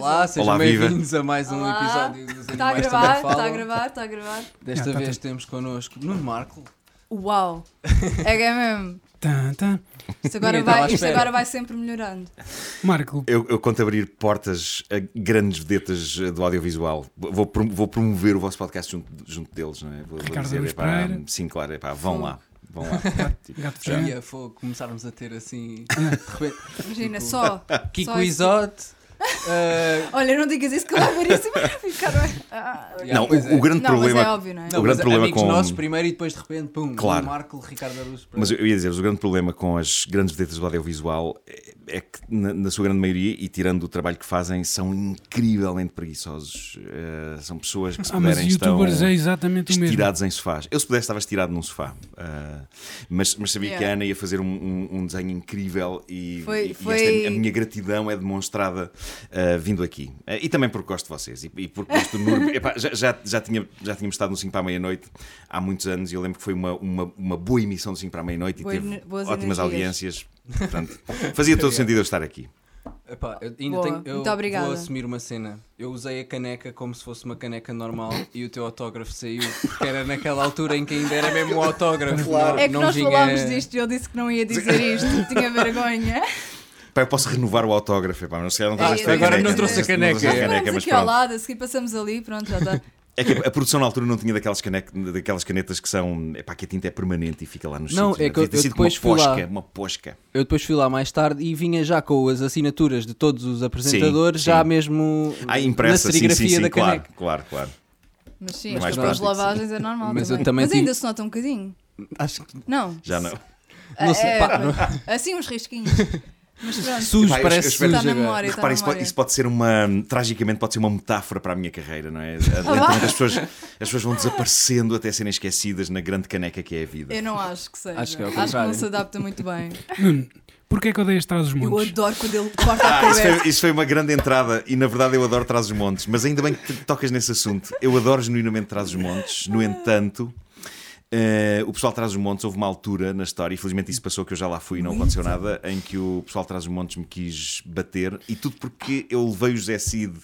Olá, sejam bem-vindos a mais um Olá. episódio dos Está a Animais gravar, Também está a Falam. gravar, está a gravar. Desta Ah, tá vez temos connosco Nuno Marco. Uau! É que é mesmo. Tan, tan. Isto agora, Ninguém estava à vai, isto espera. agora vai sempre melhorando. Marco, Eu, eu conto abrir portas a grandes vedetas eh, do audiovisual. Vou, prom- vou promover o vosso podcast junto, junto deles, não é? Vou, vou Ricardo epá, Pereira. sim, claro, epá, vão lá. Vão lá. gato Já fechado. ia fogo, começarmos a ter assim. de repente, Imagina, Tipo, só. Kiko só esse- Isote. Eh, Olha, não digas isso que eu vou ver isso vai ficar. Ah. não, pois o, é. o grande Não, problema. é óbvio, não é? Não, o grande problema amigos com- nossos primeiro e depois de repente, pum, Claro. Marco, Ricardo Aruz. Mas eu ia dizer, o grande problema com as grandes vedetas do audiovisual é, é que, na, na sua grande maioria, e tirando o trabalho que fazem, são incrivelmente preguiçosos. Eh, são pessoas que se Ah, puderem estão youtubers é exatamente o mesmo. estirados em sofás. Eu, se pudesse, estava estirado num sofá. Ah, mas, mas sabia Yeah. que a Ana ia fazer um, um- um desenho incrível e, Foi- e- e foi- esta, a minha gratidão é demonstrada ah, vindo aqui. E também porque gosto de vocês e, e porque gosto do. Epá, já, já, já, tinha, já tínhamos estado no 5 para a meia-noite há muitos anos e eu lembro que foi uma, uma, uma boa emissão do 5 para a meia-noite e Boa teve ótimas energias. audiências. Portanto, fazia todo sentido eu estar aqui. Epá, eu ainda Boa, tenho, eu muito obrigada. vou assumir uma cena. Eu usei a caneca como se fosse uma caneca normal e o teu autógrafo saiu porque era naquela altura em que ainda era mesmo o autógrafo. Claro. Não, É que não nós vinha- falámos disto e eu disse que não ia dizer isto, tinha vergonha. Pá, eu posso renovar o autógrafo. Epá, mas se calhar não Ei, trouxe a agora caneca, não trouxe a trouxe caneca. Mas aqui ao pronto. lado, a seguir passamos ali, pronto, já está. É que a produção na altura não tinha daquelas, canec- daquelas canetas que são. Epá, que a tinta é permanente e fica lá nos Não, sítios, é né? que eu- depois uma fui lá. posca, uma posca. Eu depois fui lá mais tarde e vinha já com as assinaturas de todos os apresentadores, Sim, já sim. mesmo Ah, impressa, na sim, serigrafia sim, sim, da claro, caneca. claro, claro. Mas sim, Mais as prático, lavagens é normal. Mas eu também. também Mas ainda tive- se nota um bocadinho. Acho que Não. Já não. Não sei, é, pá, pois. Assim uns risquinhos. Mas pronto. sujo, Pá, eu- parece eu espero- sujo memória. Repara, isso pode, isso pode ser uma. Tragicamente, pode ser uma metáfora para a minha carreira, não é? Lentamente as pessoas, as pessoas vão desaparecendo até serem esquecidas na grande caneca que é a vida. Eu não acho que seja. Acho que é ao não contrário. se adapta muito bem. Nuno, porquê que odeias trás os Eu montes? adoro quando ele corta a Ah, isso, cabeça. foi, isso foi uma grande entrada e na verdade eu adoro Trás os Montes, mas ainda bem que tocas nesse assunto. Eu adoro genuinamente Trás os Montes, no entanto. Eh, o pessoal Trás os Montes houve uma altura na história, infelizmente isso passou que eu já lá fui e não aconteceu nada, em que o pessoal Trás os Montes me quis bater e tudo porque eu levei o José Cid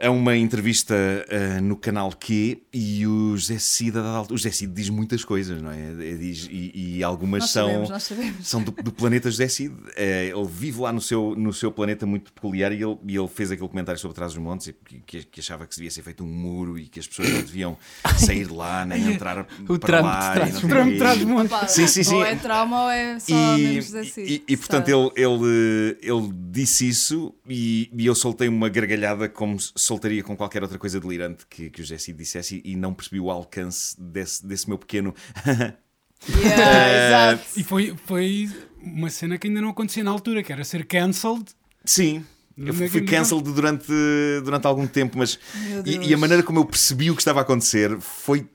a uma entrevista eh, no canal Q e o José Cid, a dada altura- o José Cid diz muitas coisas, não é? Diz, e, e algumas Nós são sabemos, sabemos. são do, do planeta José Cid. Eh, ele vive lá no seu, no seu planeta muito peculiar e ele, e ele fez aquele comentário sobre trás dos montes e que, que- achava que se devia ser feito um muro e que as pessoas não deviam sair de lá nem entrar O para lá. de dos sei Trump quê. trás os montes. Sim, sim, sim. Ou é trauma ou é só E, mesmo José Cid, e, e, portanto ele, ele, ele disse isso e, e eu soltei uma gargalhada como soltaria com qualquer outra coisa delirante que, que o Cid dissesse e, e não percebi o alcance desse, desse meu pequeno Yeah, exato. E foi, foi uma cena que ainda não acontecia na altura, que era ser cancelled. Sim. Eu fui cancelled durante, durante algum tempo, mas e, e a maneira como eu percebi o que estava a acontecer foi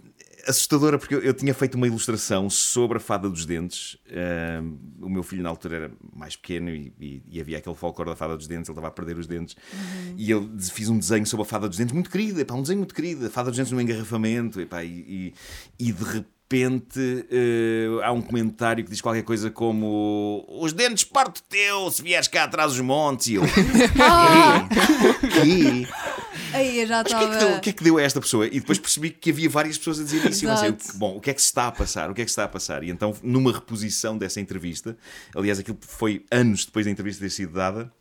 assustadora, porque eu, eu tinha feito uma ilustração sobre a fada dos dentes. Ahm, o meu filho na altura era mais pequeno e, e- e havia aquele folclore da fada dos dentes, ele estava a perder os dentes. Uhum. E eu fiz um desenho sobre a fada dos dentes muito querido, epá, um desenho muito querido, a fada dos dentes no engarrafamento, epá, e, e, e de repente eh, há um comentário que diz qualquer coisa como os dentes parto teu se vieres cá atrás dos montes e eu Ah, "Quê? Aí eu já Mas o que, é que estava. deu, o que é que deu a esta pessoa? E depois percebi que havia várias pessoas a dizer isso. E pensei, bom, o que é que se está a passar? O que é que se está a passar? E então, numa reposição dessa entrevista, aliás, aquilo foi anos depois da entrevista ter sido dada,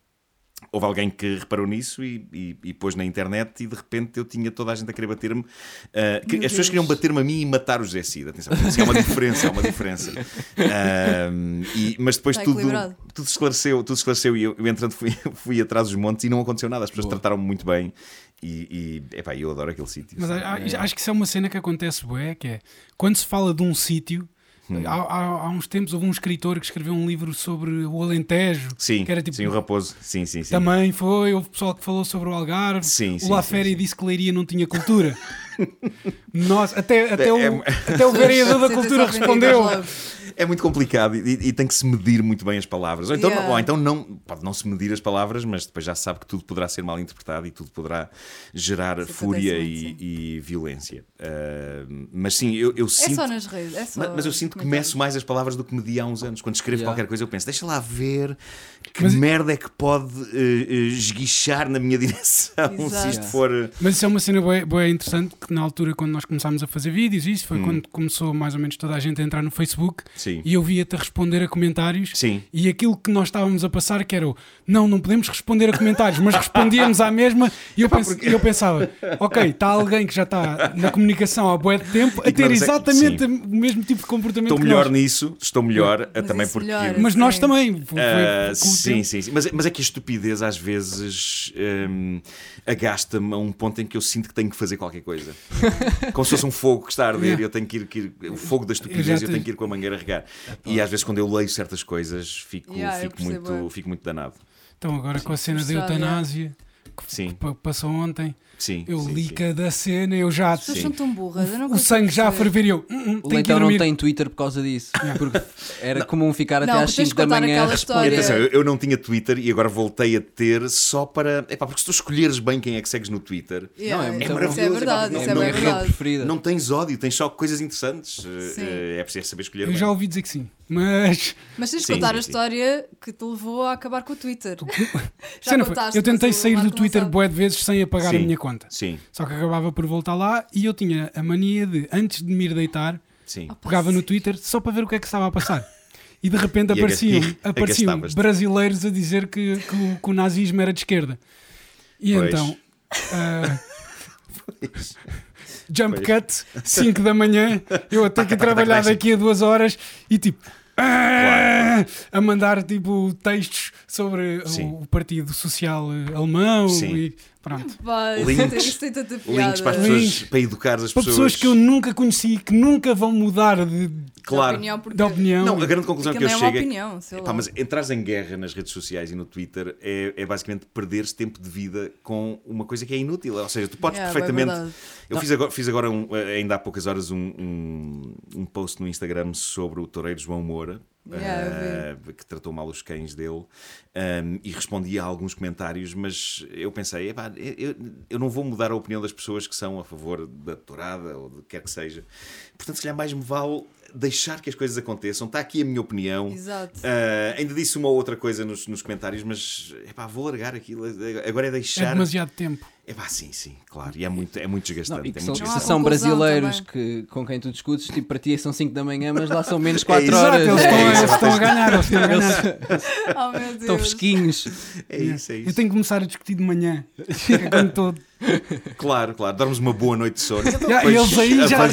houve alguém que reparou nisso e, e- e pôs na internet e de repente eu tinha toda a gente a querer bater-me. Ah, que- as pessoas queriam bater-me a mim e matar o José Cid. Atenção, isso é uma diferença, é uma diferença. Ah, e- mas depois Está tudo, tudo esclareceu, tudo esclareceu e eu, eu entrando fui, fui atrás dos montes e não aconteceu nada. As pessoas trataram-me muito bem e, e epá, eu adoro aquele sítio. Mas sabe? a- a- acho que isso é uma cena que acontece, bué, que é quando se fala de um sítio. Hum. Há, há- há uns tempos houve um escritor que escreveu um livro sobre o Alentejo. Sim, que era tipo- sim, o Raposo. Sim, sim, sim. Também foi, houve pessoal que falou sobre o Algarve. Sim, o sim, La sim, Féria sim. disse que Leiria não tinha cultura. Nossa, até, até, o, É- até o vereador da cultura respondeu. É muito complicado e, e tem que se medir muito bem as palavras. Ou então, Yeah. ou então não, pode não se medir as palavras, mas depois já se sabe que tudo poderá ser mal interpretado e tudo poderá gerar Isso fúria e, e violência. Ah, mas sim, eu, eu É sinto. só nas redes. É só Mas, mas eu sinto que meço mais as palavras do que medi há uns anos. Quando escrevo Yeah. qualquer coisa, eu penso, deixa lá ver que Mas- merda é que pode eh, esguichar na minha direção se Exato. isto for. eh, Mas isso é uma cena boa, boa interessante que na altura, quando nós começámos a fazer vídeos, isso Hum. foi quando começou mais ou menos toda a gente a entrar no Facebook Sim. e eu via-te a responder a comentários. Sim. E aquilo que nós estávamos a passar que era o não, não podemos responder a comentários, mas respondíamos à mesma e eu, pens- eu pensava, ok, está alguém que já está na comunicação há bué de tempo a ter exatamente o mesmo tipo de comportamento Estou melhor nós. nisso, estou melhor Mas também porque. melhora. Mas nós Sim. também. Foi- o sim, sim, sim. Mas, mas é que a estupidez às vezes hum, agasta-me a um ponto em que eu sinto que tenho que fazer qualquer coisa. Como se fosse um fogo que está a arder Yeah. e eu tenho que ir, que ir- O fogo da Eu estupidez eu te- tenho que ir com a mangueira a regar. E às vezes quando eu leio certas coisas fico, Yeah, fico, muito, é. fico muito danado. Então agora com a cena da eutanásia que pa- passou ontem, sim. eu sim, li sim. cada cena, eu já. As pessoas Sim. são tão burras. eu não O sangue já ferver eu. "Hum, hum, O tenho que ir Leitão não tem Twitter por causa disso. Porque era comum ficar até Não, às tens 5 de da manhã a E responder. história. atenção, eu, eu não tinha Twitter e agora voltei a ter só para. Epá, porque se tu escolheres bem quem é que segues no Twitter, Yeah, Não, é muito isso maravilhoso, é epá, verdade, não- isso é é a bem minha rede verdade. preferida. não tens ódio, tens só coisas interessantes. Sim. Eh, É preciso saber escolher. Eu bem. já ouvi dizer que sim, mas. Mas tens de contar sim, a sim. história que te levou a acabar com o Twitter. Já Cena contaste, eu tentei sair do Twitter bué de vezes sem apagar a Sim. minha conta. Sim, Só que acabava por voltar lá e eu tinha a mania de, antes de me ir deitar, sim. Pegava no. Twitter só para ver o que é que estava a passar. E de repente E apareciam, e apareciam brasileiros a dizer que, que o, que o nazismo era de esquerda. E Pois. então. ah, jump cut, 5 da manhã, eu até que trabalhar daqui a duas horas e tipo. ah, A mandar tipo textos sobre o- Sim. o Partido Social Alemão Sim. e pronto. Pá, Links. tem- isso tem tanta piada. Links para as pessoas, Links. para educar as Para pessoas. pessoas que eu nunca conheci, que nunca vão mudar de, Claro. opinião, porque de opinião. Não, a grande conclusão que eu não é chego opinião, lá. mas entrares em guerra nas redes sociais e no Twitter é, é basicamente perderes tempo de vida com uma coisa que é inútil. Ou seja, tu podes Yeah, perfeitamente. é verdade. Eu fiz agora, fiz agora um- ainda há poucas horas um, um, um post no Instagram sobre o toureiro João Moura. Yeah, eh, que tratou mal os cães dele um, e respondi a alguns comentários, mas eu pensei, epá, eu, eu não vou mudar a opinião das pessoas que são a favor da tourada ou de quer que seja. Portanto, se calhar mais me vale deixar que as coisas aconteçam. Está aqui a minha opinião. Exato. Uh, ainda disse uma ou outra coisa nos, nos comentários, mas epá, vou largar aquilo. Agora é É deixar. demasiado tempo. Epá, sim, sim, claro. E é muito, é muito Não, desgastante. e que é são, muito Não desgastante. são brasileiros que, com quem tu discutes, tipo, para ti são 5 da manhã, mas lá são menos 4 isso. horas. Exato, eles, É estão, isso. eles estão a ganhar, eles estão a ganhar. Oh meu Deus. Estão fresquinhos. É isso, é Eu isso. tenho que começar a discutir de manhã. É quando estou- Claro, claro. Dormes uma boa noite de sono. Já, eles aí já-.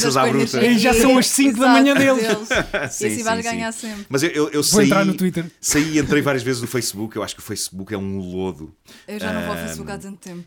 Aí já são as cinco da manhã deles. Sim, e assim sim, vais sim. ganhar sempre. Mas eu, eu, eu Vou saí, entrar no Twitter. saí e entrei várias vezes no Facebook. Eu acho que o Facebook é um lodo. Eu já não vou ao Facebook há tanto tempo.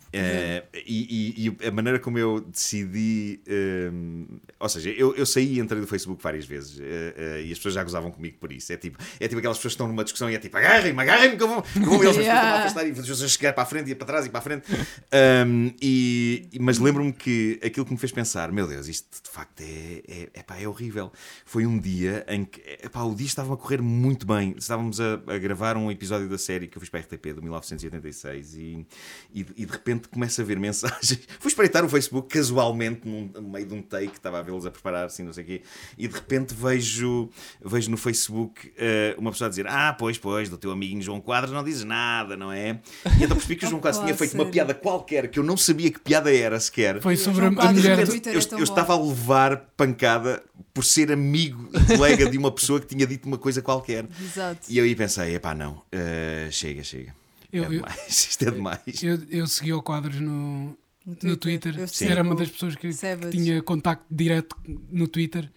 Eh, e, e- e a maneira como eu decidi. ehm, ou seja, eu, eu saí e entrei do Facebook várias vezes eh, eh, e as pessoas já gozavam comigo por isso. É tipo, é tipo aquelas pessoas que estão numa discussão e é tipo, agarrem-me, agarrem-me, que eu vou, que eu vou eles Yeah. yeah. a afastar e as pessoas a chegar para a frente e para trás e para a frente. Ahm, e, mas lembro-me que aquilo que me fez pensar, meu Deus, isto de facto é, é, epá, é horrível. Foi um dia em que epá, o dia estava a correr muito bem. Estávamos a, a gravar um episódio da série que eu fiz para a RTP de 1986 e, e, e de repente começo a ver mensagens. Fui espreitar o Facebook casualmente num- no meio de um take, estava a vê-los a preparar assim, não sei o quê, e de repente vejo, vejo no Facebook eh, uma pessoa a dizer: Ah, pois, pois, do teu amiguinho João Quadros não dizes nada, não é? E então percebi que o João Quadros tinha feito uma piada qualquer que eu não sabia que piada era sequer. Foi sobre a, João a mulher. Eu, eu- é tão eu bom. estava a levar pancada por ser amigo e colega de uma pessoa que tinha dito uma coisa qualquer. Exato. E eu aí pensei, epá, não, eh, chega, chega. Eu- é eu- demais, isto é demais. Eu, eu segui o quadros no, No no Twitter. Eu Sim. Era uma das pessoas que, que tinha contacto direto no Twitter.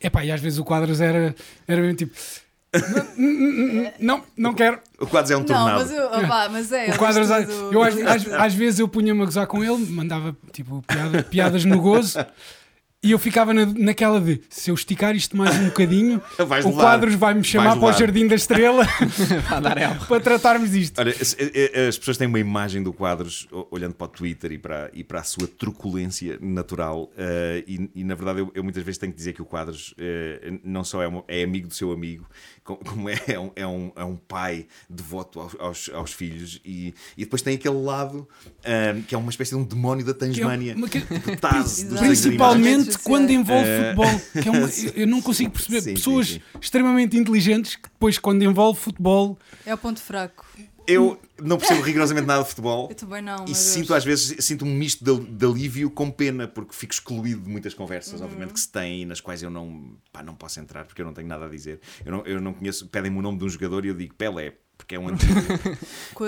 Epá, e às vezes o quadros era, era mesmo tipo. Não, não quero. O quadro é um Não, tornado. mas, eu, opá, mas é. O quadros, eu às, às- às vezes eu punha-me a gozar com ele, mandava tipo piada- piadas no gozo E eu ficava na- naquela de se eu esticar isto mais um bocadinho, Vais o levar. Quadros vai-me chamar Vais para o levar. Jardim da Estrela Vai dar ela. para tratarmos disto. Olha, as, eh, as pessoas têm uma imagem do Quadros o- olhando para o Twitter e para, e para a sua truculência natural. eh, e, e, na verdade eu, eu muitas vezes tenho que dizer que o Quadros eh, não só é, um- é amigo do seu amigo, co- como é, é um, é, um, é um pai devoto aos, aos, aos filhos. E, e depois tem aquele lado eh, que é uma espécie de um demónio da é Tasmânia. que- tipo Taz dos. Principalmente Redes quando envolve Eh, futebol. Que é uma- sim. eu- eu não consigo perceber. Sim, sim, Pessoas sim. extremamente inteligentes que depois, quando envolve futebol, É o ponto fraco. Eu não percebo rigorosamente nada de futebol. Eu também não. E sinto Deus. às vezes sinto um misto de, de alívio com pena, porque fico excluído de muitas conversas, obviamente, que se têm, nas quais eu não, pá, não posso entrar porque eu não tenho nada a dizer. Eu não, eu não conheço, pedem-me o nome de um jogador e eu digo Pelé, porque é um antigo.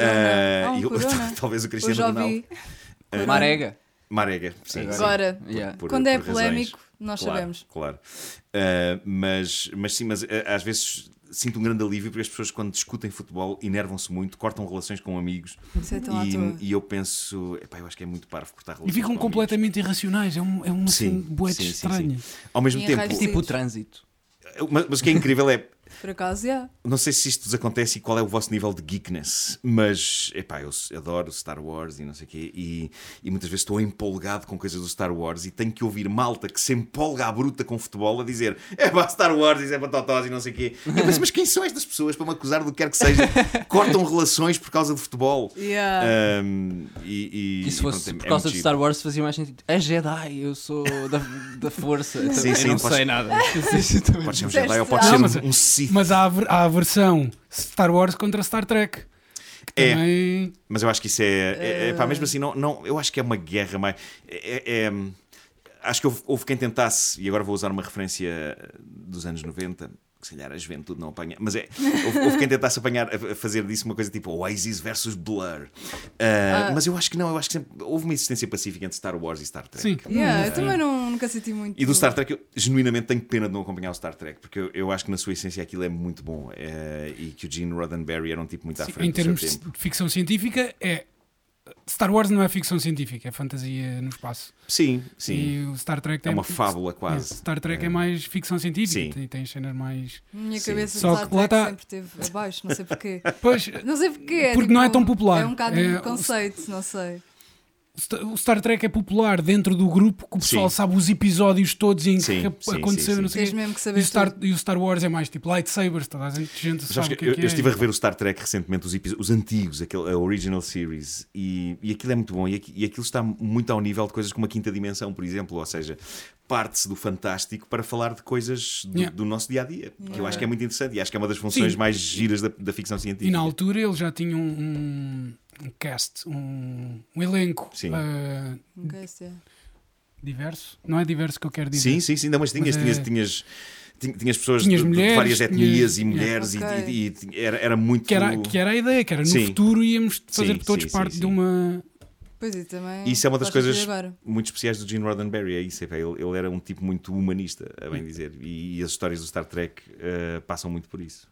Ah, Ah, um e eu- talvez o Cristiano Ronaldo. ouvi. Marega. Marega, sim. sim. Agora, Yeah. Por- quando é por razões. polémico, nós Claro, sabemos. Claro. Ah, mas, mas sim, mas ah, às vezes sinto um grande alívio porque as pessoas, quando discutem futebol, enervam-se muito, cortam relações com amigos. Isso é tão. E, e eu penso, epá, eu acho que é muito parvo cortar e relações. ficam com amigos. completamente irracionais. É, um, é uma Sim, assim, boete sim, sim, estranha. sim. Ao mesmo Em tempo, raios- Tipo o Sim. trânsito. mas, mas o que é incrível é, Por acaso, já. não sei se isto vos acontece e qual é o vosso nível de geekness, mas epá, eu adoro Star Wars e não sei o quê, e, e muitas vezes estou empolgado com coisas do Star Wars e tenho que ouvir malta que se empolga à bruta com futebol a dizer é pá, Star Wars, isso é para totós e não sei o quê. E eu penso, mas quem são estas pessoas para me acusar do que quer que seja? Cortam relações por causa de futebol. Yeah. Ahm, e, e, E se fosse pronto, é- por é causa muito de. Star Wars fazia mais sentido. É Jedi, eu sou da, da força. Eu Sim, sim, não podes- sei nada. Pode ser um Jedi ou pode ser um, um Mas há a, há a versão Star Wars contra Star Trek. É. também. Mas eu acho que isso é. é, é pá, mesmo assim, não, não, eu acho que é uma guerra mais. é- é- é- acho que houve, houve quem tentasse, e agora vou usar uma referência dos anos 90, que se calhar a juventude não apanha, mas é. Houve, houve quem tentasse apanhar, a fazer disso uma coisa tipo Oasis versus Blur. Ah, Mas eu acho que não, eu acho que sempre, houve uma existência pacífica entre Star Wars e Star Trek. Sim. Yeah, Hum, eu também não, nunca senti muito. E do Star Trek, eu genuinamente tenho pena de não acompanhar o Star Trek, porque eu, eu acho que na sua essência aquilo é muito bom. eh, e que o Gene Roddenberry era um tipo muito à Sim, frente em do seu termos tempo. de ficção científica, é. Star Wars não é ficção científica, é fantasia no espaço. Sim, sim. E o Star Trek É tem. uma fábula quase. É, Star Trek é, É. mais ficção científica, Sim. tem, tem cenas mais. Minha Sim. cabeça Só Star que lá Trek tá- sempre esteve abaixo, não sei porquê. Pois, Não sei porquê. é Porque tipo, não é tão popular. É um bocado É, de o- conceito, não sei. O Sta- o Star Trek é popular dentro do grupo, que o pessoal Sim. sabe os episódios todos em Sim, que sim, aconteceu, sim, não sim. sei o Tens quê. mesmo que E o, Star, tudo. e o Star Wars é mais tipo lightsabers, toda a gente, gente sabe que que é eu, que eu é. estive a rever o Star Trek recentemente, os, os antigos, aquele, a Original Series, e, e aquilo é muito bom. E, aqui- e aquilo está muito ao nível de coisas como a quinta dimensão, por exemplo. Ou seja, parte-se do fantástico para falar de coisas do, Yeah. do nosso dia a dia. Que eu acho que é muito interessante e acho que é uma das funções Sim. mais giras da, da ficção científica. E na altura ele já tinha um, um- um cast, um, um elenco Sim. ah, Nunca sei. diverso. Não é diverso que eu quero dizer. Sim, sim, sim. Não, mas tinhas, Mas é- tinhas, tinhas, tinhas, tinhas pessoas Tinhas de, de mulheres, várias etnias tinhas- e mulheres, e- Ok. e, e era, era muito. Que era, que era a ideia, que era no Sim. futuro íamos fazer Sim, todos sim, parte sim. de uma. Pois e também. Isso é uma das coisas muito especiais do Gene Roddenberry, é isso. é ele, ele era um tipo muito humanista, a bem dizer. E, e as histórias do Star Trek eh, passam muito por isso.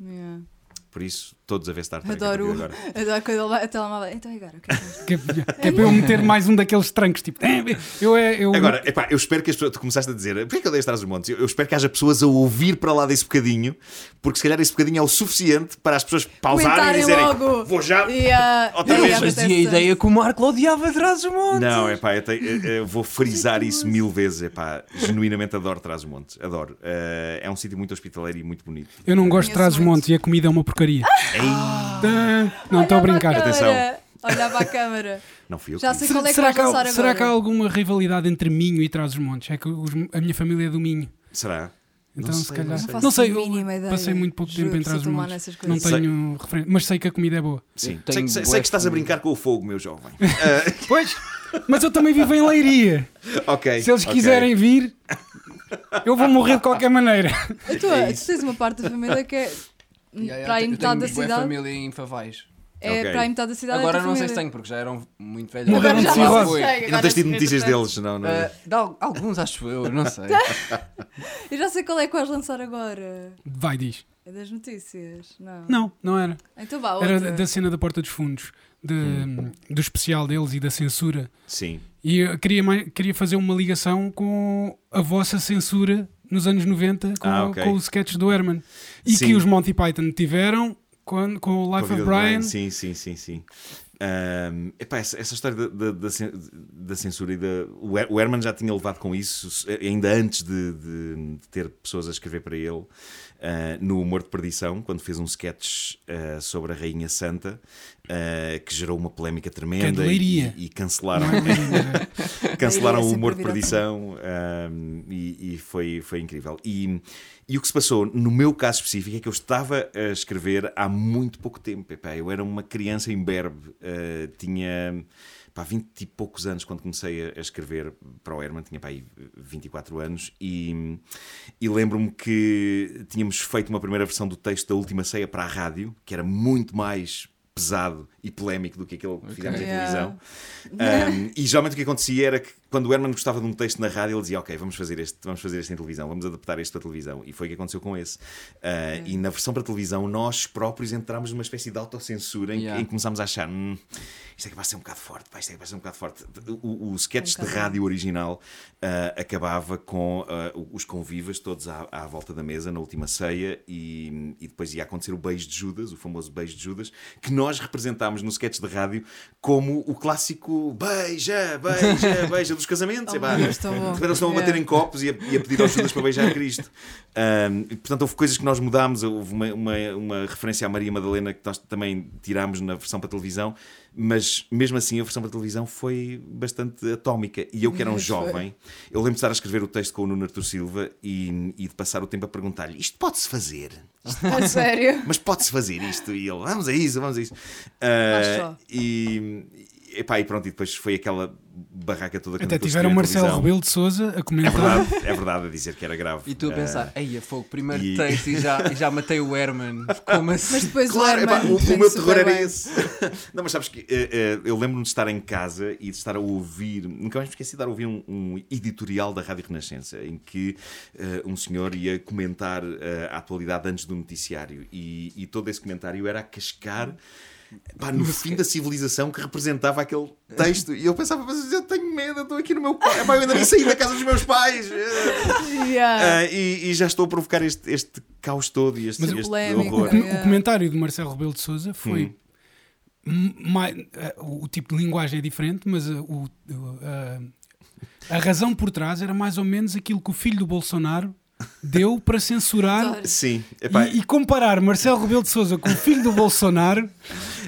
Yeah. Por isso, todos a ver Star Trek. a Adoro, agora. adoro quando ele telemóvel. Então, e agora? O que é que vamos Que é, que é para eu meter mais um daqueles trancos, tipo. "Eh, Eu, é, eu, Agora, epá, eu espero que as pessoas. Tu começaste a dizer, porquê que eu dei atrás dos montes? Eu, eu espero que haja pessoas a ouvir para lá desse bocadinho, porque se calhar esse bocadinho é o suficiente para as pessoas pausarem e dizerem: logo. Vou já. Yeah. Outra Yeah, vez. acontece Fazia a ideia que o Marco odiava atrás dos montes. Não, é pá, eu, tenho- eu- eu vou frisar isso mil vezes. É pá, genuinamente adoro Trás os Montes. Adoro. Eh, é um sítio muito hospitaleiro e muito bonito. eu não gosto de trás os muito. montes e a comida é uma porcaria. Ei, Ah, não estou a brincar. a Atenção. câmara. Olha para a câmara. não fui eu. Já sei qual é que será, que há, será que há alguma rivalidade entre Minho e Trás os Montes? É que os- a minha família é do Minho. Será? Então, Não se sei, calhar. não Não sei. ideia. passei muito pouco Juro tempo em Trás sou os Montes. Não tenho referência, mas sei que a comida é boa. Sim. Sei, tenho sei- sei que estás a brincar com o fogo, meu jovem. Pois, mas eu também vivo em Leiria. ok. Se eles ok. quiserem vir, eu vou morrer de qualquer maneira. Tô- É tu tens uma parte da família que é Yeah, para aí eu metade da cidade. família em Favais. É Ok. para aí metade da cidade. é Agora a não sei se tenho, porque já eram muito velhos. Morreram de cirrose. E não tens tido notícias deles, não? não. De al- alguns, acho eu, não sei. Eu já sei qual é que vais lançar agora. Vai, diz. É das notícias. Não. Não, não era. Então vá, outra. Era da cena da Porta dos Fundos. de- Hum. do especial deles e da censura. Sim. E eu queria, queria fazer uma ligação com a vossa censura nos anos 90 com, Ah, ok. com os sketches do Herman. E Sim. que os Monty Python tiveram quando, com o Life of Brian. Sim, sim, sim, sim. Ahm, epá, essa, essa história da, da- da da censura e da. O Her- o Herman já tinha levado com isso, ainda antes de, de- de ter pessoas a escrever para ele, ah, no Humor de Perdição, quando fez um sketch ah, sobre a Rainha Santa, ah, que gerou uma polémica tremenda e, Leiria. e cancelaram. É Leiria, cancelaram o humor de perdição um, e, e foi, foi incrível. E, e o que se passou, no meu caso específico, é que eu estava a escrever há muito pouco tempo. Epá, eu era uma criança imberbe, uh, tinha pá, 20 e poucos anos quando comecei a, escrever para o Herman, tinha pá, aí 24 anos, e, e lembro-me que tínhamos feito uma primeira versão do texto da Última Ceia para a rádio, que era muito mais pesado e polémico do que aquele que fizemos em Yeah. televisão. Um, e geralmente o que acontecia era que quando o Herman gostava de um texto na rádio, ele dizia: Ok, vamos fazer este, vamos fazer este em televisão, vamos adaptar este para televisão. E foi o que aconteceu com esse. Uh, E na versão para televisão, nós próprios entramos numa espécie de autocensura em, que- Yeah. em que começámos a achar: "Hum, isto é que vai ser um bocado forte, pá, isto é que vai ser um bocado forte. O, o sketch Um de rádio original uh, acabava com uh, os convivas todos à, à volta da mesa na última ceia e, e depois ia acontecer o beijo de Judas, o famoso beijo de Judas, que nós representámos no sketch de rádio como o clássico beija, beija, beija dos casamentos. Oh, a bater em copos e a, e a pedir aos Judas para beijar Cristo. Um, portanto, houve coisas que nós mudámos. Houve uma, uma, uma referência à Maria Madalena que nós também tirámos na versão para televisão, mas mesmo assim a versão para televisão foi bastante atómica. E eu, que era um jovem, eu lembro de estar a escrever o texto com o Nuno Artur Silva e, e de passar o tempo a perguntar-lhe: isto pode-se fazer? A sério? mas pode-se fazer isto? E ele, vamos a isso, vamos a isso. Só. e, epá, e pronto, e depois foi aquela barraca toda que Até tiveram o Marcelo. Rebelo de Souza a É comentar. verdade, é verdade a dizer que era grave. E tu a Ah, pensar, ei, a fogo, primeiro e- texto e já, e já matei o Herman. Como assim? Mas depois Claro, o epá, Herman o, o defende meu terror era bem. esse. Não, mas sabes que eh, eh, eu lembro-me de estar em casa e de estar a ouvir, nunca mais me esqueci de estar a ouvir um, um editorial da Rádio Renascença em que eh, um senhor ia comentar a atualidade antes do noticiário e, e todo esse comentário era a cascar. Pá, no fim da civilização que representava aquele texto e eu pensava, mas eu tenho medo, eu estou aqui no meu quarto, Epá, eu ainda nem saí da casa dos meus pais Yeah. Ah, e, e já estou a provocar este, este caos todo e este, Mas este polémico, horror. O, o comentário de Marcelo Rebelo de Souza foi. Hum. m- mai- eh, o, tipo de linguagem é diferente, mas o- a, a razão por trás era mais ou menos aquilo que o filho do Bolsonaro deu para censurar. Sim, epá, e, e comparar Marcelo Rebelo de Souza com o filho do Bolsonaro.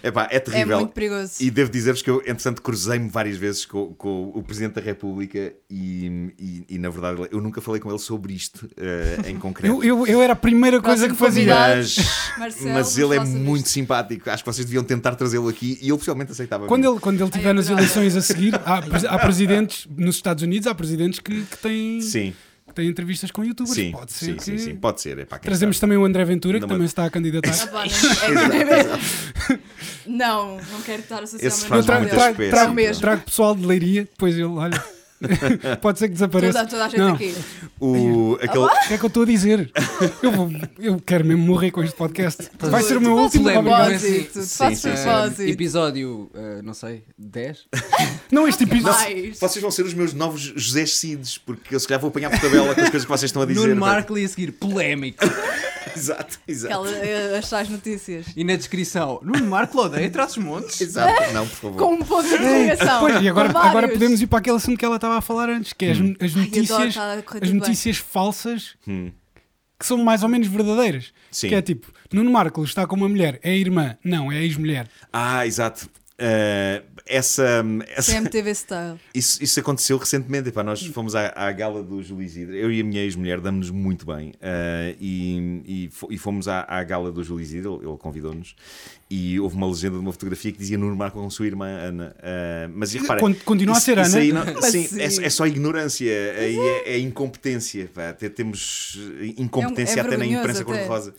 epá, é É terrível. muito perigoso. E devo dizer-vos que eu, entretanto, cruzei-me várias vezes com, com o Presidente da República e, e, e, na verdade, eu nunca falei com ele sobre isto eh, em concreto. Eu, eu, eu era a primeira coisa que fazia. Mas, Marcelo, mas ele é muito simpático. Acho que vocês deviam tentar trazê-lo aqui e ele pessoalmente aceitava. Quando ele, quando ele Ai, estiver eu nas eleições a seguir, há, há presidentes nos Estados Unidos, há presidentes que, que, têm, Sim, que têm entrevistas com youtubers. sim, Pode ser sim, que. sim, sim, pode ser. Quem Trazemos sabe. também o André Ventura, que Não, também mas- está a candidatar. Não, é- Não, não quero estar associado Esse faz Eu trago, muita trago, espécie, trago, É o mesmo. trago pessoal de leiria, depois ele, olha. Pode ser que desapareça. Toda, toda a gente Não. aqui. O, aquele, O que é que eu estou a dizer? Eu, vou, eu quero mesmo morrer com este podcast. Vai ser o meu último. propósito. Episódio, eh, não sei, 10? Não, este episódio. Vocês vão ser os meus novos José Cides, porque eu se calhar vou apanhar por tabela com as coisas que vocês estão a dizer. Nuno pá. Markle e a seguir, polémico. Exato, exato. Aquela, eh, as tais notícias. E na descrição, Nuno Markle odeia Trás-os-Montes. Exato, não, por favor. Com um ponto de interrogação. Pois, e agora, agora podemos ir para aquele assunto que ela estava a falar antes, que é as, as Ai, adoro, notícias, está a correr as notícias falsas Hum. que são mais ou menos verdadeiras. Sim. Que é tipo, Nuno Marco está com uma mulher, é a irmã, não, é a ex-mulher. Ah, exato. Eh, essa, essa- CMTV Style. isso, isso aconteceu recentemente. Epá, nós fomos à, à gala do Júlio Isidro. Eu e a minha ex-mulher damos-nos muito bem. eh, e, e, fo- fomos à, à gala do Júlio Isidro. Ele convidou-nos. E houve uma legenda de uma fotografia que dizia Nuno Marco com sua irmã Ana. Eh, mas e repara, Con- continua a isso- ser isso Ana? não- sim, sim. é, é só ignorância. É, é incompetência. pá. Até temos incompetência É um- é até na imprensa até. cor-de-rosa.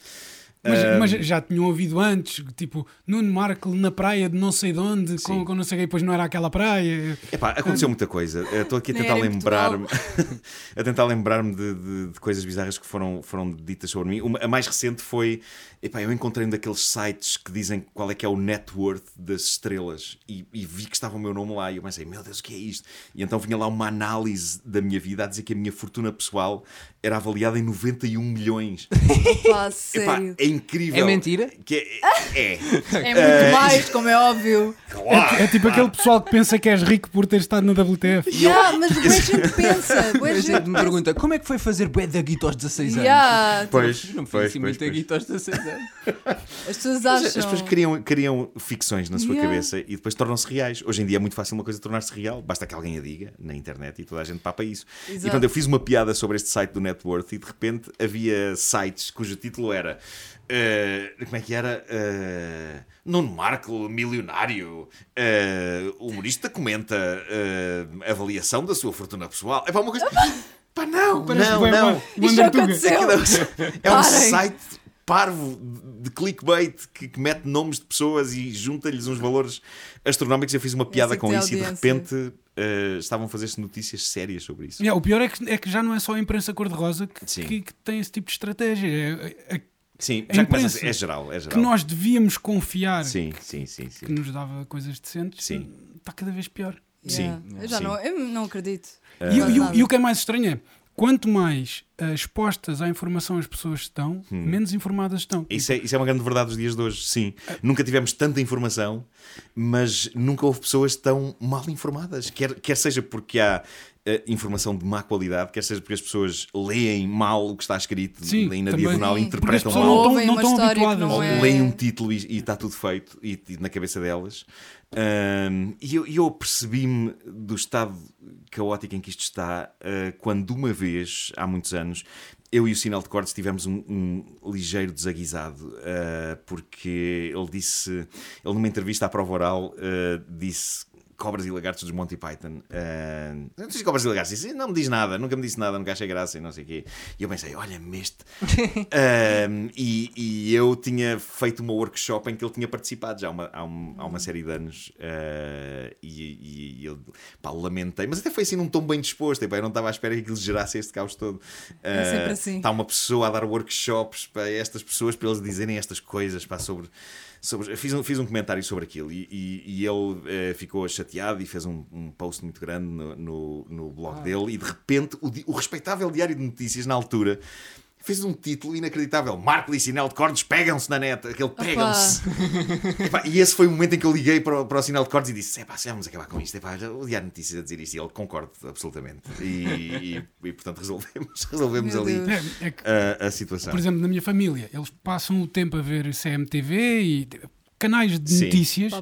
Mas, Ah, mas já tinham ouvido antes, tipo, Nuno Marco na praia de não sei de onde, com, com não sei o quê, depois não era aquela praia. Epá, aconteceu muita coisa. Estou aqui a tentar lembrar-me a tentar lembrar-me de, de- de coisas bizarras que foram, foram ditas sobre mim. Uma- a mais recente foi epá, eu encontrei um daqueles sites que dizem qual é que é o net worth das estrelas e, e vi que estava o meu nome lá e eu pensei, meu Deus, o que é isto? E então vinha lá uma análise da minha vida a dizer que a minha fortuna pessoal era avaliada em 91 milhões. Pá, Epá, sério. é incrível. É mentira? Que é, é, É muito mais, como é óbvio. claro. É tipo aquele pessoal que pensa que és rico por ter estado na WTF. Yeah, mas boa gente pensa. Boa A gente gente me pergunta como é que foi fazer bué da guita aos 16 anos? Yeah, Pois, Não foi assim muita guita aos 16 anos. As pessoas acham. As pessoas criam, criam ficções na sua Yeah. cabeça e depois tornam-se reais. Hoje em dia é muito fácil uma coisa tornar-se real, basta que alguém a diga na internet e toda a gente papa isso. E Exato. quando eu fiz uma piada sobre este site do Networth e de repente havia sites cujo título era. eh, como é que era? Uh, Nuno Marco, milionário, eh, humorista, comenta eh, avaliação da sua fortuna pessoal. É para uma coisa. Pá, não, não, não. Isto Andartuga. aconteceu. É, é um site parvo de clickbait que, que mete nomes de pessoas e junta-lhes uns valores astronómicos. Eu fiz uma piada Esse com isso e de repente eh, estavam a fazer-se notícias sérias sobre isso. Yeah, o pior é que, é que já não é só a imprensa cor-de-rosa que, que, que tem esse tipo de estratégia. É, é- Sim, A já começa é geral, é geral. que nós devíamos confiar Sim, sim, sim, sim. que nos dava coisas decentes, Sim. está cada vez pior. Yeah. Sim, Eu já sim. não, eu não acredito. E, Quase e o- nada. e o que é mais estranho é, quanto mais eh, expostas à informação as pessoas estão, Hum. menos informadas estão. Isso é, isso é uma grande verdade dos dias de hoje, sim. Nunca tivemos tanta informação, mas nunca houve pessoas tão mal informadas. Quer, quer seja porque há eh, informação de má qualidade, quer seja porque as pessoas leem mal o que está escrito, Sim, leem na também. diagonal, interpretam mal. não não uma estão habituadas. não Ou é... leem um título e, e está tudo feito e, e na cabeça delas. Ahm, e eu, eu percebi-me do estado caótico em que isto está ah, quando, uma vez, há muitos anos, eu e o Sinal de Cortes tivemos um, um ligeiro desaguisado, ah, porque ele disse, ele numa entrevista à prova oral, ah, disse. Cobras e lagartos dos Monty Python. Ah, não disse cobras e lagartos. Disse, não me diz nada, nunca me disse nada, nunca achei graça e não sei o quê. E eu pensei, olha-me este. Um, e, e eu tinha feito uma workshop em que ele tinha participado já há uma, há um- há uma série de anos uh, e, e eu pá, lamentei, mas até foi assim num tom bem disposto. Epá, eu não estava à espera que aquilo gerasse este caos todo. É sempre Uh, assim. Está uma pessoa a dar workshops para estas pessoas para eles dizerem estas coisas pá, sobre. Sobre fiz, um, fiz um comentário sobre aquilo e, e- e ele eh, ficou chateado e fez um, um post muito grande no, no, no blog Ah. dele. E de repente, o, o respeitável Diário de Notícias, na altura, fez um título inacreditável: Marco e Sinal de Cordes pegam-se na net. Aquele pegam-se. Epá, e esse foi o momento em que eu liguei para o, para o Sinal de Cordes e disse: Epá, já vamos acabar com isto. Epá, o Diário de Notícias a dizer isto. E ele concorda absolutamente. E, e- e, portanto resolvemos, resolvemos ali. É, é que, a, a situação. por exemplo, na minha família, eles passam o tempo a ver CMTV e canais de Sim. notícias,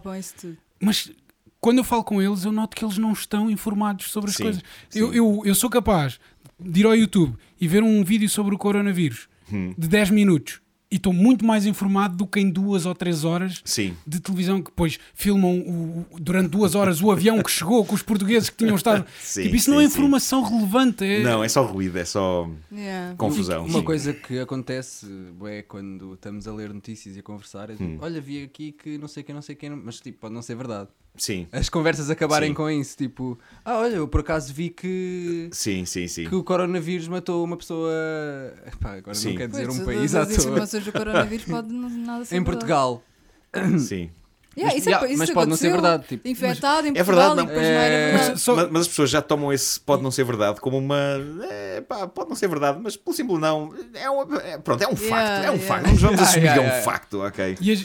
mas quando eu falo com eles, eu noto que eles não estão informados sobre as Sim, coisas. sim. Eu, eu, eu sou capaz de ir ao YouTube e ver um vídeo sobre o coronavírus Hum. de 10 minutos e estou muito mais informado do que em duas ou três horas Sim. de televisão que depois filmam o- durante duas horas o avião que chegou com os portugues que tinham estado. Sim, tipo, isso não é sim, sim. informação relevante. É... Não, é só ruído, é só Yeah. confusão. Uma sim. coisa que acontece é quando estamos a ler notícias e a conversar é tipo, Hum. olha, vi aqui que não sei quem, não sei quem, mas tipo, pode não ser verdade. Sim, As conversas acabarem Sim. com isso, tipo, ah, olha, eu por acaso vi que, sim, sim, sim. que o coronavírus matou uma pessoa. Epá, agora Sim. não quer dizer Pois, um país à toa. informações do coronavírus pode nada ser Em verdade. Portugal. sim. Yeah, Mas- isso é- yeah, isso mas pode não ser verdade, tipo, Infectado em É Portugal verdade, e depois não É, verdade. mas- Só- Mas, mas as pessoas já tomam esse pode não ser verdade como uma. É, pá, pode não ser verdade, mas pelo simples não. É um, é- pronto, é um Yeah, facto. É um yeah. facto. Vamos assumir yeah, que é um yeah. facto, ok? E, e-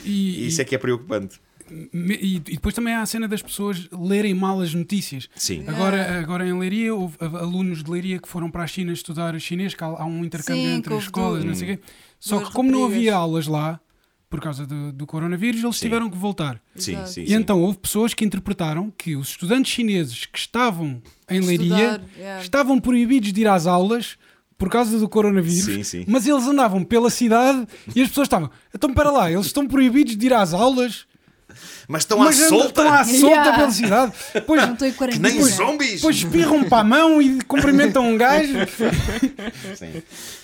E isso é que é preocupante. E- depois também há a cena das pessoas lerem mal as notícias. Sim. Agora, agora em Leiria, houve alunos de Leiria que foram para a China estudar chinês, que há, um intercâmbio Sim, entre houve escolas, do- não sei o quê. Só que como não havia aulas lá, por causa do, do coronavírus, eles Sim. tiveram que voltar. Sim, sim, E então houve pessoas que interpretaram que os estudantes chineses que estavam em Leiria Estudar, yeah. estavam proibidos de ir às aulas por causa do coronavírus, Sim, sim. mas eles andavam pela cidade e as pessoas estavam, então para lá, eles estão proibidos de ir às aulas. Mas estão Mas à solta! estão à solta Yeah. pela cidade. Depois, Não estou em Que quarentena. nem zombies! depois espirram para a mão e cumprimentam um gajo. Sim.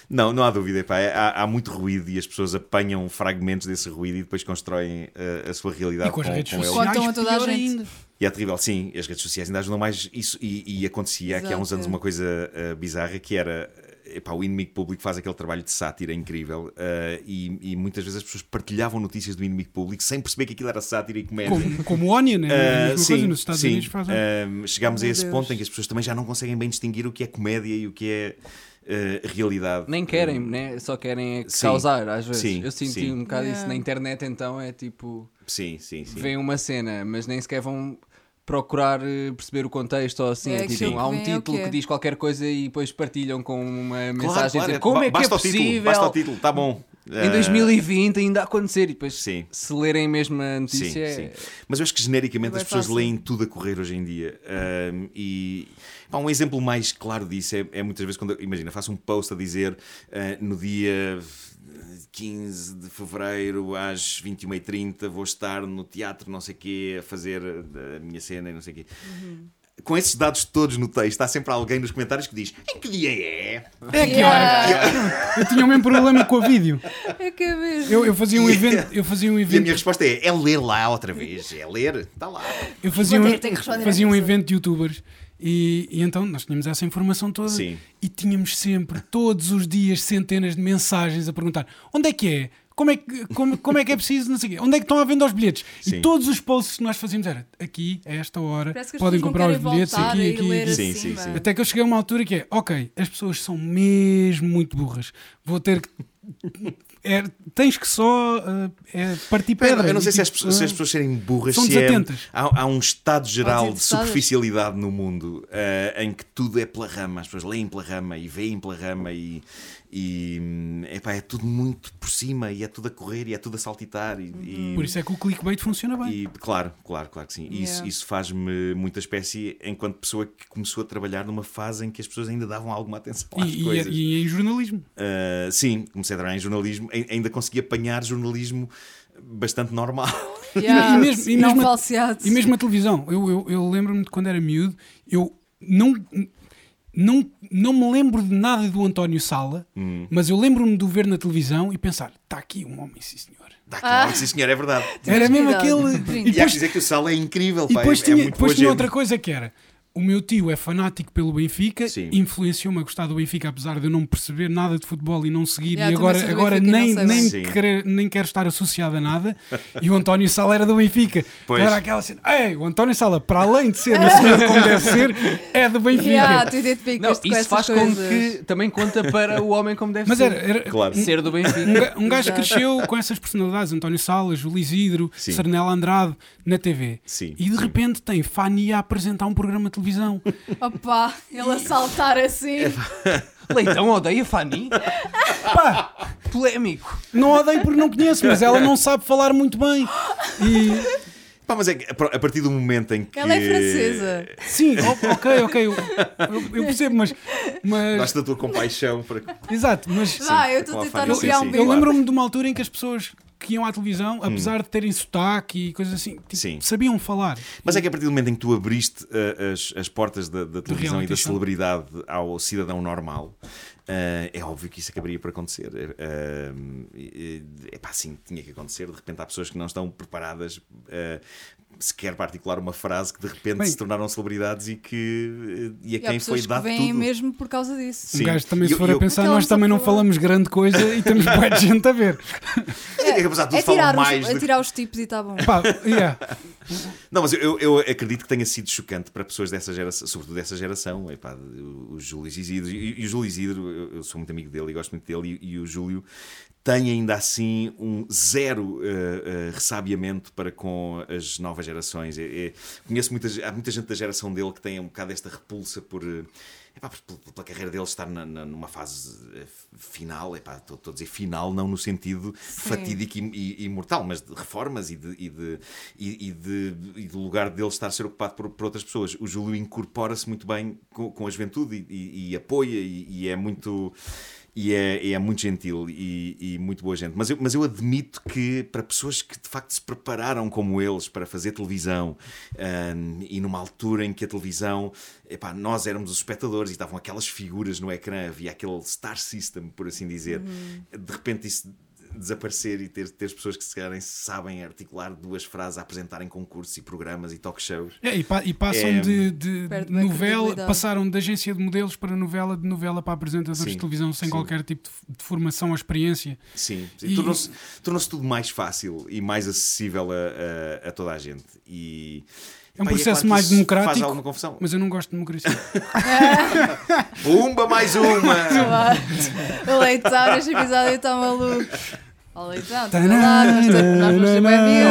Não, não há dúvida. epá, é- há, há muito ruído e as pessoas apanham fragmentos desse ruído e depois constroem eh, a sua realidade E com as redes ele. sociais. Contam a toda a gente. ainda. E é terrível, sim, as redes sociais ainda ajudam mais isso. E, e acontecia aqui há uns Exato. anos uma coisa eh, bizarra que era. Epá, o inimigo público faz aquele trabalho de sátira incrível eh, e, e muitas vezes as pessoas partilhavam notícias do inimigo público sem perceber que aquilo era sátira e comédia. Como, como o Onion, é a Ah, mesma sim, coisa nos Estados sim. Unidos fazem. Ah, chegámos a Meu esse Deus. ponto em que as pessoas também já não conseguem bem distinguir o que é comédia e o que é ah, realidade. Nem querem, né? Só querem é Sim. causar, às vezes. Sim, Eu senti sim. um bocado isso Yeah. na internet, então é tipo. Sim, sim, sim. Veem uma cena, mas nem sequer vão procurar eh, perceber o contexto ou assim. É tipo, há um é título que é. diz qualquer coisa e depois partilham com uma Claro, mensagem a claro, dizer como é que é basta o título, possível basta o título, está bom. em Ah, 2020 ainda acontecer e depois Sim. se lerem mesmo a Sim, notícia é- sim. Mas eu acho que genericamente É as pessoas fácil. leem tudo a correr hoje em dia. Ahm, e pá, um exemplo mais claro disso é, é muitas vezes quando, eu- imagina, faço um post a dizer ah, no dia 15 de fevereiro às 21h30 vou estar no teatro, não sei o quê, a fazer a, a minha cena e não sei o quê. Com esses dados todos no texto, há sempre alguém nos comentários que diz: Em que dia é? É que Yeah. Eu tinha o mesmo problema com a vídeo. É que é mesmo. Eu, eu fazia um evento, eu fazia um E a evento, minha resposta é: É ler lá outra vez, é ler, está lá. eu fazia um, fazia um evento de youtubers e, e então nós tínhamos essa informação toda Sim. e tínhamos sempre, todos os dias, centenas de mensagens a perguntar onde é que é? Como é que, como, como é, que é preciso? Não sei o quê. Onde é que estão a vender os bilhetes? Sim. E todos os posts que nós fazíamos era aqui, a esta hora, podem comprar os bilhetes aqui, aqui, ler aqui. Sim, acima. sim, sim. Até que eu cheguei a uma altura que é, ok, as pessoas são mesmo muito burras. Vou ter que. É, tens que só uh, é, partir pedra. Eu não sei E, se as, tipo, pessoas- se as uh, pessoas serem burras, são se é, desatentas. há, há um estado geral de superficialidade no mundo eh, em que tudo é pela rama, as pessoas leem pela rama e veem pela rama e, e hum, epá, é tudo muito por cima e é tudo a correr e é tudo a saltitar. E, e- Por isso é que o clickbait funciona bem. e, claro, claro, claro que sim. Isso, Yeah. isso faz-me muita espécie enquanto pessoa que começou a trabalhar numa fase em que as pessoas ainda davam alguma atenção às E, e- coisas. e em jornalismo. Uh, sim, comecei a trabalhar em jornalismo, ai- ainda consegui apanhar jornalismo bastante normal. Yeah, E mesmo- e não mesmo a- falseado. E mesmo a televisão. Eu, eu, eu lembro-me de quando era miúdo, eu não, não, não me lembro de nada do António Sala, Hum. mas eu lembro-me de o ver na televisão e pensar: está aqui um homem, sim senhor. Dá aqui, sim, senhor, é verdade. Era mesmo aquele. E E há que depois, dizer que o Sal é incrível, e pá, depois é, tinha, é depois boa tinha gente. outra coisa que era. O meu tio é fanático pelo Benfica, influenciou-me a gostar do Benfica, apesar de eu não perceber nada de futebol e não seguir, Yeah, e agora, agora e nem, nem. Sim. querer, nem quero estar associado a nada. E o António Sala era do Benfica. Pois. Então era aquela cena: Ei, o António Sala, para além de ser senhor como deve ser, é do Benfica. Yeah, Não, com isso essas faz com coisas. que também conta para o homem como deve Mas ser. era, era Claro. Ser do um, Benfica. ga- um gajo cresceu com essas personalidades, António Sala, Júlio Isidro, Sim. Sarnela Andrade, na TV. Sim, E de sim. repente tem Fanny a apresentar um programa de televisão. Opa, ele a saltar assim. Leitão odeia Fanny? Pá, Polémico. não odeio porque não conheço, mas ela não sabe falar muito bem. E Pá, mas é que a partir do momento em que. Ela é francesa. sim, ok, ok, eu, eu- eu percebo, mas. mas Gosto da tua compaixão para. exato, mas. Vá, eu estou a tentar sim. um Eu bico. lembro-me de uma altura em que as pessoas que iam à televisão, apesar de terem sotaque e coisas assim, tipo, sabiam falar. Mas é que a partir do momento em que tu abriste uh, as, as portas da, da televisão e da celebridade ao cidadão normal, uh, é óbvio que isso acabaria por acontecer. É pá, sim, tinha que acontecer. De repente há pessoas que não estão preparadas uh, sequer para articular uma frase que de repente Bem, se tornaram celebridades e que uh, e a E quem foi que dado vêm tudo. mesmo por causa disso. Sim. Um gajo também, se eu- for eu- a pensar, nós também não falamos grande coisa e temos boa de gente a ver. É que apesar de tudo É falam tirar, mais. os, é de- tirar os tipos e está bom. Pá, yeah. Não, mas eu, eu acredito que tenha sido chocante para pessoas dessa geração, sobretudo dessa geração, epá, o, o Júlio Isidro. E, e o Júlio Isidro, eu, eu sou muito amigo dele e gosto muito dele, e, e o Júlio tem ainda assim um zero eh, eh, ressabiamento para com as novas gerações. É- é- conheço muita, há muita gente da geração dele que tem um bocado esta repulsa por. eh, epá, pela, carreira dele estar na- na- numa fase final, estou a dizer final, não no sentido fatídico e, e- e mortal, mas de reformas e de, e, de, e, de, e do lugar dele estar a ser ocupado por, por outras pessoas. O Júlio incorpora-se muito bem com, com a juventude e, apoia e é muito. E é, é muito gentil e, e muito boa gente. Mas eu, mas eu admito que para pessoas que de facto se prepararam como eles para fazer televisão hum, e numa altura em que a televisão, epá, nós éramos os espectadores e estavam aquelas figuras no ecrã, havia aquele star system, por assim dizer, de repente isso desaparecer e ter, ter pessoas que se calhar sabem articular duas frases a apresentarem concursos e programas e talk shows. É, e, pa- e passam É, de, de novela, passaram de agência de modelos para novela, de novela para apresentadores Sim, de televisão sem sim. qualquer tipo de, de formação ou experiência. Sim, E- tornou-se tornou tudo mais fácil e mais acessível a, a- a toda a gente. E, É um pá, e processo claro mais isso Faz democrático. alguma confusão. Mas eu não gosto de democracia. Pumba, mais uma! O leitão neste episódio está maluco. Não,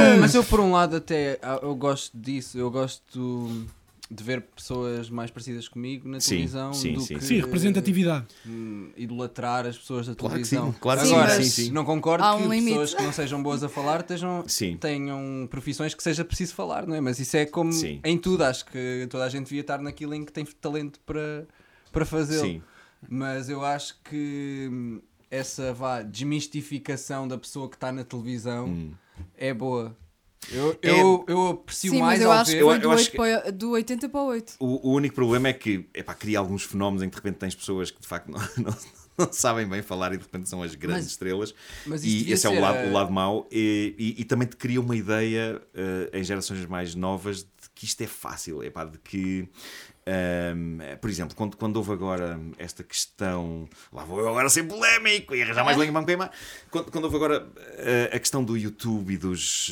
vivos. mas eu por um lado até eu gosto disso, eu gosto de ver pessoas mais parecidas comigo na Sim, televisão sim, do sim. que Sim, representatividade. hum, idolatrar as pessoas da Claro que televisão. sim, claro que sim, Agora, mas- sim, sim. não concordo Há que um limite. pessoas que não sejam boas a falar estejam, tenham profissões que seja preciso falar, não é? Mas isso é como Sim. em tudo, acho que toda a gente devia estar naquilo em que tem talento para, para fazê-lo. Sim. Mas eu acho que hum, essa vá, desmistificação da pessoa que está na televisão Hum. é boa. Eu, É- eu, eu aprecio Sim, mais mas eu ao acho que ver. Eu- foi eu do, acho 8 para, do 80 para o 8. O, o único problema é que epá, cria alguns fenómenos em que de repente tens pessoas que de facto não, não- não sabem bem falar e de repente são as grandes Mas- estrelas. mas e esse é o lado, a- o lado mau. E, e- e também te cria uma ideia eh, em gerações mais novas de que isto é fácil. Epá, de que, ehm, por exemplo, quando, quando houve agora esta questão. Lá vou eu agora ser polémico e arranjar mais lenha para me queimar. Quando, quando houve agora eh, a questão do YouTube e dos.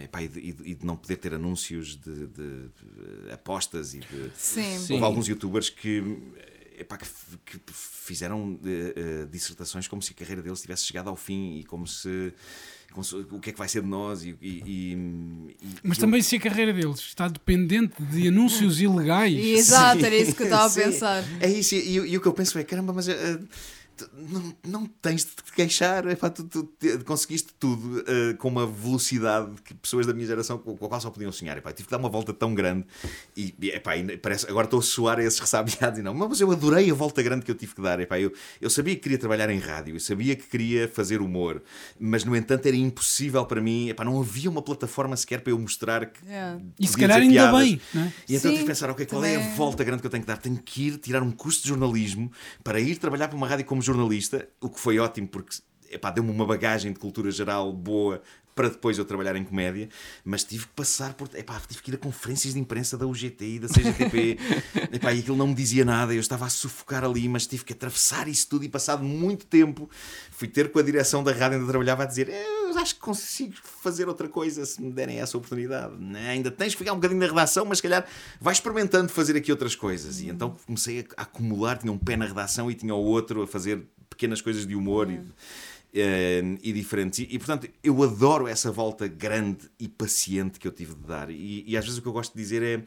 eh, epá, e, de, e de- de não poder ter anúncios de, de, eh, apostas e de. Sim. Sim. Houve alguns youtubers que, epá, que, que fizeram eh, eh, dissertações como se a carreira deles tivesse chegado ao fim e como se, como se- o que é que vai ser de nós e, e- e- e- Mas e- também se a carreira deles está dependente de anúncios ilegais. Exato, era isso que eu estava a pensar. É isso, e, e- e o que eu penso é: caramba, mas tu não, não tens de te queixar, epá, tu, tu te- conseguiste tudo eh, com uma velocidade que pessoas da minha geração com, com a qual só podiam sonhar. Epá, tive que dar uma volta tão grande e, epá, e parece, agora estou a soar a esses ressabiados e não, mas eu adorei a volta grande que eu tive que dar. Epá, eu, eu sabia que queria trabalhar em rádio, eu sabia que queria fazer humor, mas no entanto era impossível para mim, epá, não havia uma plataforma sequer para eu mostrar que. Yeah. E se calhar ainda piadas. bem. É? E então eu tive Sim, que pensar, ok, qual é a também- volta grande que eu tenho que dar? Tenho que ir tirar um curso de jornalismo para ir trabalhar para uma rádio como jornalista, o que foi ótimo porque deu-me uma bagagem de cultura geral boa para depois eu trabalhar em comédia, mas tive que passar por. Epá, tive que ir a conferências de imprensa da UGT e da CGTP, epá, e aquilo não me dizia nada, eu estava a sufocar ali, mas tive que atravessar isso tudo e passado muito tempo fui ter com a direção da rádio onde eu trabalhava a dizer: Eu acho que consigo fazer outra coisa se me derem essa oportunidade. Né? Ainda tens que ficar um bocadinho na redação, mas se calhar vai experimentando fazer aqui outras coisas. E então comecei a, acumular, tinha um pé na redação e tinha o outro a fazer pequenas coisas de humor e, eh, e diferentes. E, e, portanto, eu adoro essa volta grande e paciente que eu tive de dar. E, e às vezes o que eu gosto de dizer é.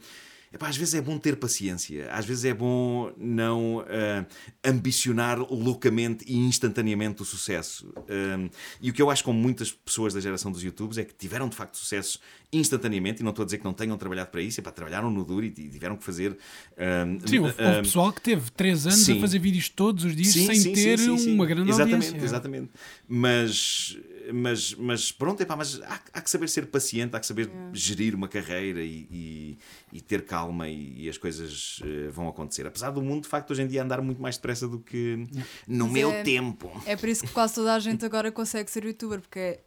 Epá, às vezes é bom ter paciência, às vezes é bom não ah, ambicionar loucamente e instantaneamente o sucesso. Um, e o que eu acho com muitas pessoas da geração dos YouTubes é que tiveram de facto sucesso instantaneamente, e não estou a dizer que não tenham trabalhado para isso, epá, trabalharam no duro e tiveram que fazer. um, Sim, houve, um, pessoal que teve 3 anos sim. a fazer vídeos todos os dias Sim, sem sim, ter sim, sim, sim. uma grande exatamente, audiência. Exatamente. Mas, mas, mas pronto, epá, mas há, há que saber ser paciente, há que saber gerir uma carreira e, e, e ter calma e, e as coisas eh, vão acontecer. Apesar do mundo, de facto, hoje em dia andar muito mais depressa do que no Mas meu é- tempo. É por isso que quase toda a gente agora consegue ser youtuber, porque é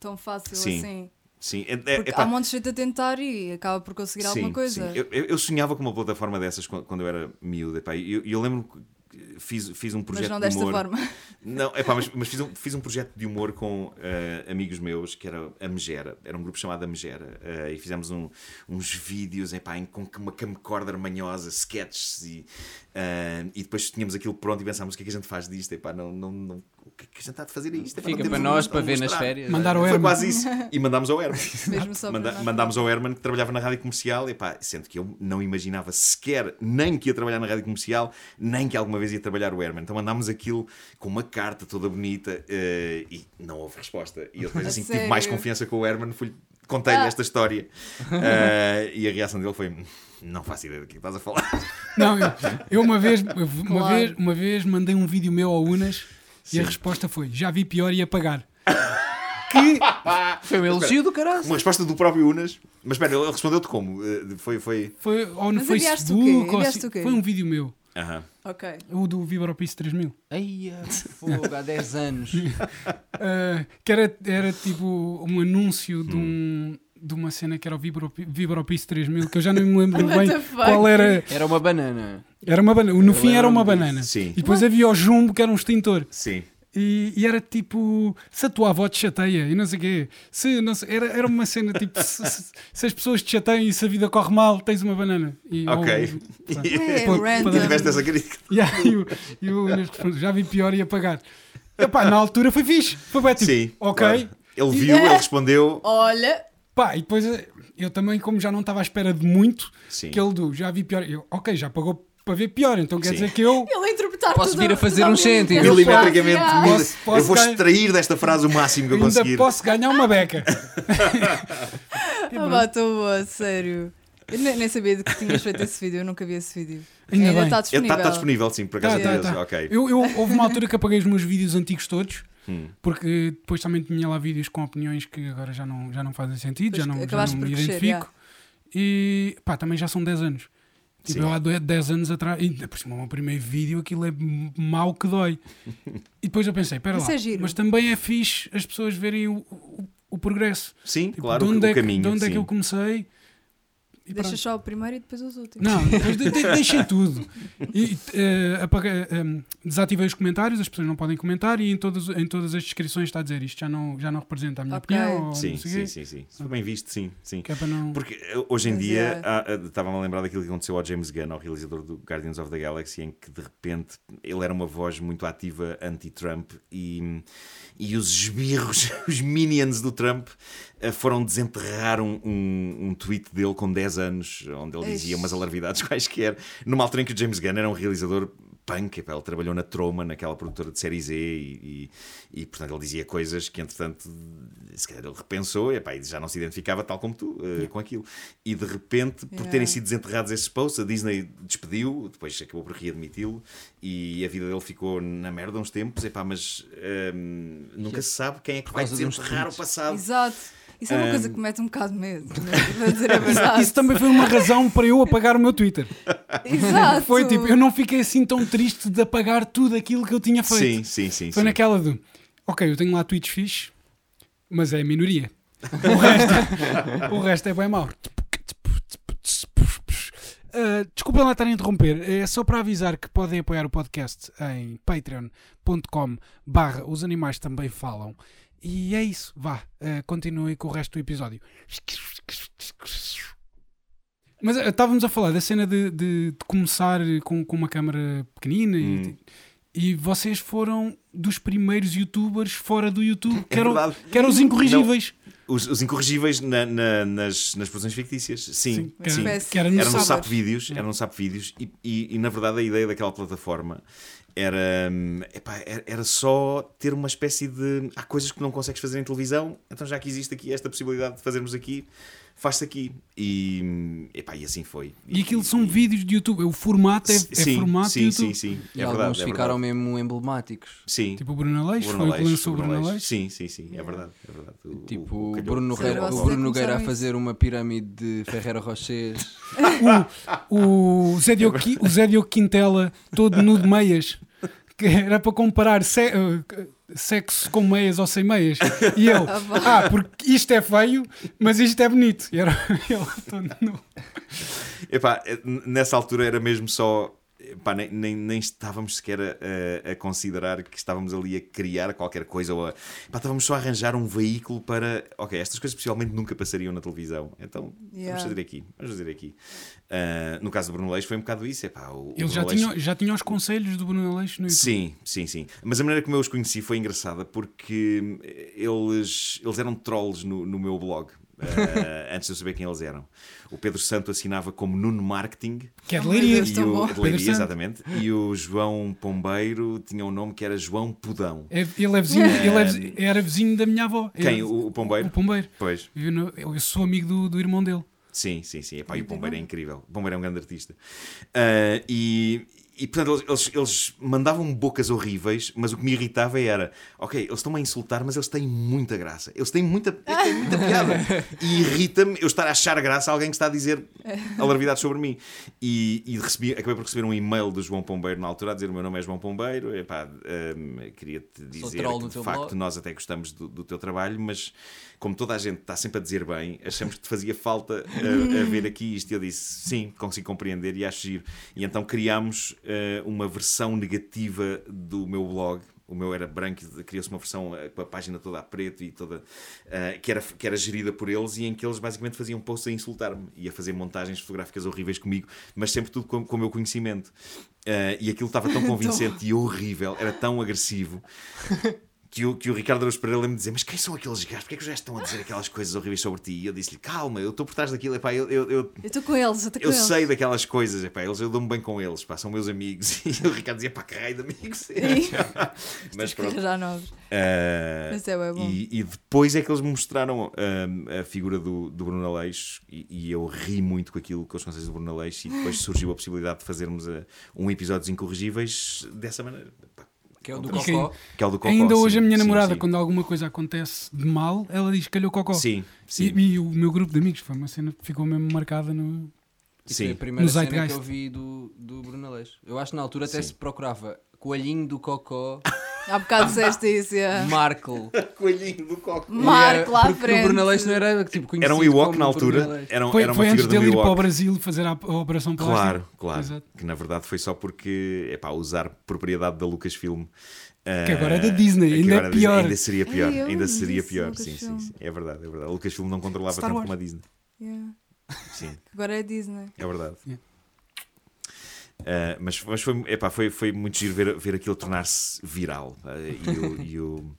tão fácil Sim. assim. Sim, é, é, epá, há um monte de gente a tentar e acaba por conseguir alguma Sim, coisa. sim. Eu, eu- sonhava com uma plataforma dessas quando, eu era miúdo. epá, E eu, eu lembro que fiz, fiz um projeto Mas não de desta humor. forma. Não, epá, mas, mas fiz, um, fiz um projeto de humor com eh, amigos meus que era a Megera, era um grupo chamado a Megera, eh, e fizemos um- uns vídeos epá, em, com uma camcorder manhosa, sketches, e, eh, e depois tínhamos aquilo pronto e pensámos o que é que a gente faz disto, epá, não, não, não, o que é que a gente está a fazer a isto? Não Fica para um- nós a para ver nas férias. Mandar ao Foi Herman. quase isso. E mandámos ao Herman. Mesmo só para Manda- mandámos ao Herman que trabalhava na rádio comercial, e pá, sendo que eu não imaginava sequer nem que ia trabalhar na rádio comercial, nem que alguma vez ia trabalhar o Herman. Então mandámos aquilo com uma carta toda bonita eh, e não houve resposta. E eu depois assim que tive mais confiança com o Herman, fui contei-lhe Ah. esta história Ah, e a reação dele foi: "Hum, Não faço ideia do que estás a falar. Não, eu, eu uma vez, uma, Claro. vez, uma vez mandei um vídeo meu ao Unas e a Sim. resposta foi: já vi pior e ia pagar. que Foi um elogio do caralho. Uma resposta do próprio Unas. Mas espera, ele respondeu-te como? Eh, Foi. foi... foi ou no Mas enviaste o quê? Facebook ou assim, o quê? foi um vídeo meu, Aham. Ok. o do Vibropice 3000. Ai, fogo, há 10 anos. Uh, que era, era tipo um anúncio de, Hum. um, de uma cena que era o Vibropi- Vibropice 3000, que eu já não me lembro bem qual era. Era uma banana. Era uma banana. No Eu fim era uma banana. Sim. E depois havia o jumbo que era um extintor. Sim. E, e era tipo, se a tua avó te chateia e não sei o quê, se, não sei- era, era uma cena tipo, se, se- se as pessoas te chateiam e se a vida corre mal, tens uma banana. E, Ok. ou- pá. É, Pô, random. pô, Tiveste essa crítica. E aí o- e o Inês respondeu, já vi pior e ia pagar. Epá, na altura foi fixe. Foi bem tipo, Sim. ok. claro. Ele viu, ele respondeu. Olha, Pá, e depois eh, eu também, como já não estava à espera de muito, Sim. que ele do já vi pior. Eu, ok, já pagou para ver pior, então quer Sim. dizer que eu. ele interpretar Posso vir a fazer um cêntimo. Milimetricamente, Yeah. Posso- posso eu vou ganhar- extrair desta frase o máximo que eu Ainda conseguir. posso ganhar uma beca. Ah, pá, estou boa, sério. Eu nem, sabia de que tinhas feito esse vídeo, eu nunca vi esse vídeo. Ainda bem. está Ele disponível. está disponível, sim, por acaso. Tá, tá, tá. Ok. Eu, eu- houve uma altura que apaguei os meus vídeos antigos todos, Hum. porque depois também tinha lá vídeos com opiniões que agora já não, já não fazem sentido, já Pois, não, já não me crescer, identifico. E pá, também já são 10 anos. Tipo, Sim. eu há dois- 10 anos atrás, ainda por cima, o meu primeiro vídeo, aquilo é mau que dói. E depois eu pensei, espera Isso lá, é mas também é fixe as pessoas verem o, o, o progresso. Sim, Tipo, claro, de o, onde, o é, que- caminho. de onde é que sim. eu comecei? E Deixa pronto. só o primeiro e depois os últimos. Não, depois de- de- deixei tudo. E, apaguei, eh, desativei os comentários, as pessoas não podem comentar e em todas, em todas as descrições está a dizer isto já não, já não representa a minha Ok. opinião. Ou Sim, sim, sim, sim. Se bem visto, sim, sim. É não. Porque eh, hoje em dia é. eh, estava-me a lembrar daquilo que aconteceu ao James Gunn, ao realizador do Guardians of the Galaxy, em que de repente ele era uma voz muito ativa anti-Trump e, e os esbirros, os minions do Trump eh, foram desenterrar um, um, um tweet dele com 10 anos, onde ele dizia umas alarvidades quaisquer, numa altura em que o James Gunn era um realizador punk, epá, ele trabalhou na Troma, naquela produtora de série Z e, e, e, portanto ele dizia coisas que entretanto se calhar ele repensou epá, e já não se identificava tal como tu eh, com aquilo. E de repente por Yeah. terem sido desenterrados esses posts a Disney despediu, depois acabou por readmiti-lo e a vida dele ficou na merda uns tempos, epá, mas ehm, nunca se sabe quem é que vai desenterrar o passado. Exato. Isso é uma Um, coisa que mete um bocado de medo. né? Verdade. Isso também foi uma razão para eu apagar o meu Twitter. Exato. Foi tipo, eu não fiquei assim tão triste de apagar tudo aquilo que eu tinha feito. sim, sim, sim, Foi sim. naquela do, ok, eu tenho lá tweets fixe, mas é a minoria. O resto, o resto é bem mau. Uh, desculpem lá estar a interromper, é só para avisar que podem apoiar o podcast em patreon.com barra os animais também falam. E é isso, vá, uh, continue com o resto do episódio. Mas uh, estávamos a falar da cena de, de- de começar com, com uma câmera pequenina e- Hum. e, vocês foram dos primeiros youtubers fora do YouTube, que, É eram, verdade. que eram os incorrigíveis. Os, os incorrigíveis na- na- nas, nas produções fictícias, sim, que, sim. era, Espécie. que era no Era no sábado. SAP Vídeos, era no SAP Vídeos e, e- e, na verdade a ideia daquela plataforma era, hum, epá, era, só ter uma espécie de. Há coisas que não consegues fazer em televisão, então já que existe aqui esta possibilidade de fazermos aqui, faz-se aqui. E, epá, e assim foi. E aquilo são vídeos de YouTube, o formato é, é sim, formato sim, de YouTube. sim, sim, E é alguns verdade. é ficaram verdade. mesmo emblemáticos. Sim. Tipo o Bruno Aleixo, Bruno foi o que Aleixo, lançou o Bruno Aleixo. Aleixo. Sim, sim, sim, é verdade. É verdade. O- Tipo o o. Bruno Sim, vocês o Bruno Nogueira a fazer uma pirâmide de Ferreira Rochês. O Zé Diogo, o Zé Diogo Quintela, todo nu de meias, que era para comparar se- eh, sexo com meias ou sem meias. E Ah, vá. ah, porque isto é feio, mas isto é bonito. E era nu. Epá, eh, n- nessa altura era mesmo só. Epá, nem, nem, nem estávamos sequer a, a- considerar que estávamos ali a criar qualquer coisa. Ou a, epá, estávamos só a arranjar um veículo para. Ok, estas coisas possivelmente nunca passariam na televisão. Então Yeah. vamos fazer aqui. Vamos fazer aqui. Ah, no caso do Bruno Leix foi um bocado isso. Epá, o, o Ele já Bruno Leix- tinha, já tinha os conselhos do Bruno Aleixo no YouTube. Sim, sim, sim. Mas a maneira como eu os conheci foi engraçada porque eles, eles eram trolls no, no meu blog. Eh, antes de eu saber quem eles eram. O Pedro Santo assinava como Nuno Marketing. Que é de Leiria. E tão o, de Leiria, Santo. exatamente. E o João Pombeiro tinha um nome que era João Pudão. É- Ele, é vizinho, ele é vizinho- era vizinho da minha avó. Quem? É- O, o Pombeiro? O Pombeiro. Pois. Eu, eu sou amigo do, do irmão dele. Sim, sim, sim. Epá, e o Pombeiro é incrível. O Pombeiro é um grande artista. Ah, e, e, portanto, eles, eles, mandavam bocas horríveis, mas o que me irritava era: ok, eles estão-me a insultar, mas eles têm muita graça. Eles têm muita, eles têm muita piada. E irrita-me eu estar a achar graça a alguém que está a dizer alarvidades sobre mim. E, e recebi, acabei por receber um e-mail do João Pombeiro na altura a dizer: o meu nome é João Pombeiro. Epá, ah, queria-te dizer que de facto blog. nós até gostamos do, do teu trabalho, mas como toda a gente está sempre a dizer bem, achamos que te fazia falta a, a ver aqui isto. E eu disse, sim, consigo compreender e acho giro. E então criámos eh, uma versão negativa do meu blog. O meu era branco, e criou-se uma versão eh, com a página toda a preto e toda eh, que, era, que era gerida por eles e em que eles basicamente faziam posts a insultar-me e a fazer montagens fotográficas horríveis comigo, mas sempre tudo com, com o meu conhecimento. Eh, e aquilo estava tão convincente e horrível, era tão agressivo que o, que o Ricardo Araújo Pereira lembra-me dizer mas quem são aqueles gajos? Porquê é que os gajos estão a dizer aquelas coisas horríveis sobre ti? E eu disse-lhe, calma, eu estou por trás daquilo, epá, eu, eu, eu, Eu estou com eles, eu estou com eu eles. sei daquelas coisas, epá, eles, eu dou-me bem com eles, pá, são meus amigos. E o Ricardo dizia, pá, que raio de amigos. mas pronto. Já novos. Ah, Mas é bom. e, e depois é que eles me mostraram ah, a figura do, do Bruno Aleixo e, e eu ri muito com aquilo, com os conselhos do Bruno Aleixo e depois surgiu a possibilidade de fazermos ah, um episódio dos Incorrigíveis dessa maneira. Pá, Que é o do Cocó. Que é o do Cocó, Ainda hoje sim, a minha sim, namorada, sim. quando alguma coisa acontece de mal, ela diz calhou cocó. Sim, sim. E, e o meu grupo de amigos foi uma cena que ficou mesmo marcada no. Sim. é a primeira No cena que Zeitgeist. eu vi do, do Bruno Aleixo. Eu acho que na altura até Sim. se procurava coelhinho do Cocó, Há bocado disseste isso. yeah. Markle. Coelhinho do Coco. Marco lá à frente. o Bruno Aleixo não era tipo conhecido Era um Ewok na altura. Era, um- Foi, era uma foi antes dele ir para o. Brasil fazer a, a Operação Plástica. Claro, claro. Exato. Que na verdade foi só porque é pá, usar propriedade da Lucasfilm. Que agora é da Disney, que ainda agora é pior. Ainda seria pior. Ainda seria pior. Sim, sim, sim. É verdade, é verdade. A Lucasfilm não controlava Star tanto Wars. como a Disney. Yeah. Sim, Agora é Disney. é verdade. Yeah. Uh, mas mas foi, epá, foi, foi muito giro ver, ver aquilo tornar-se viral uh, e, o-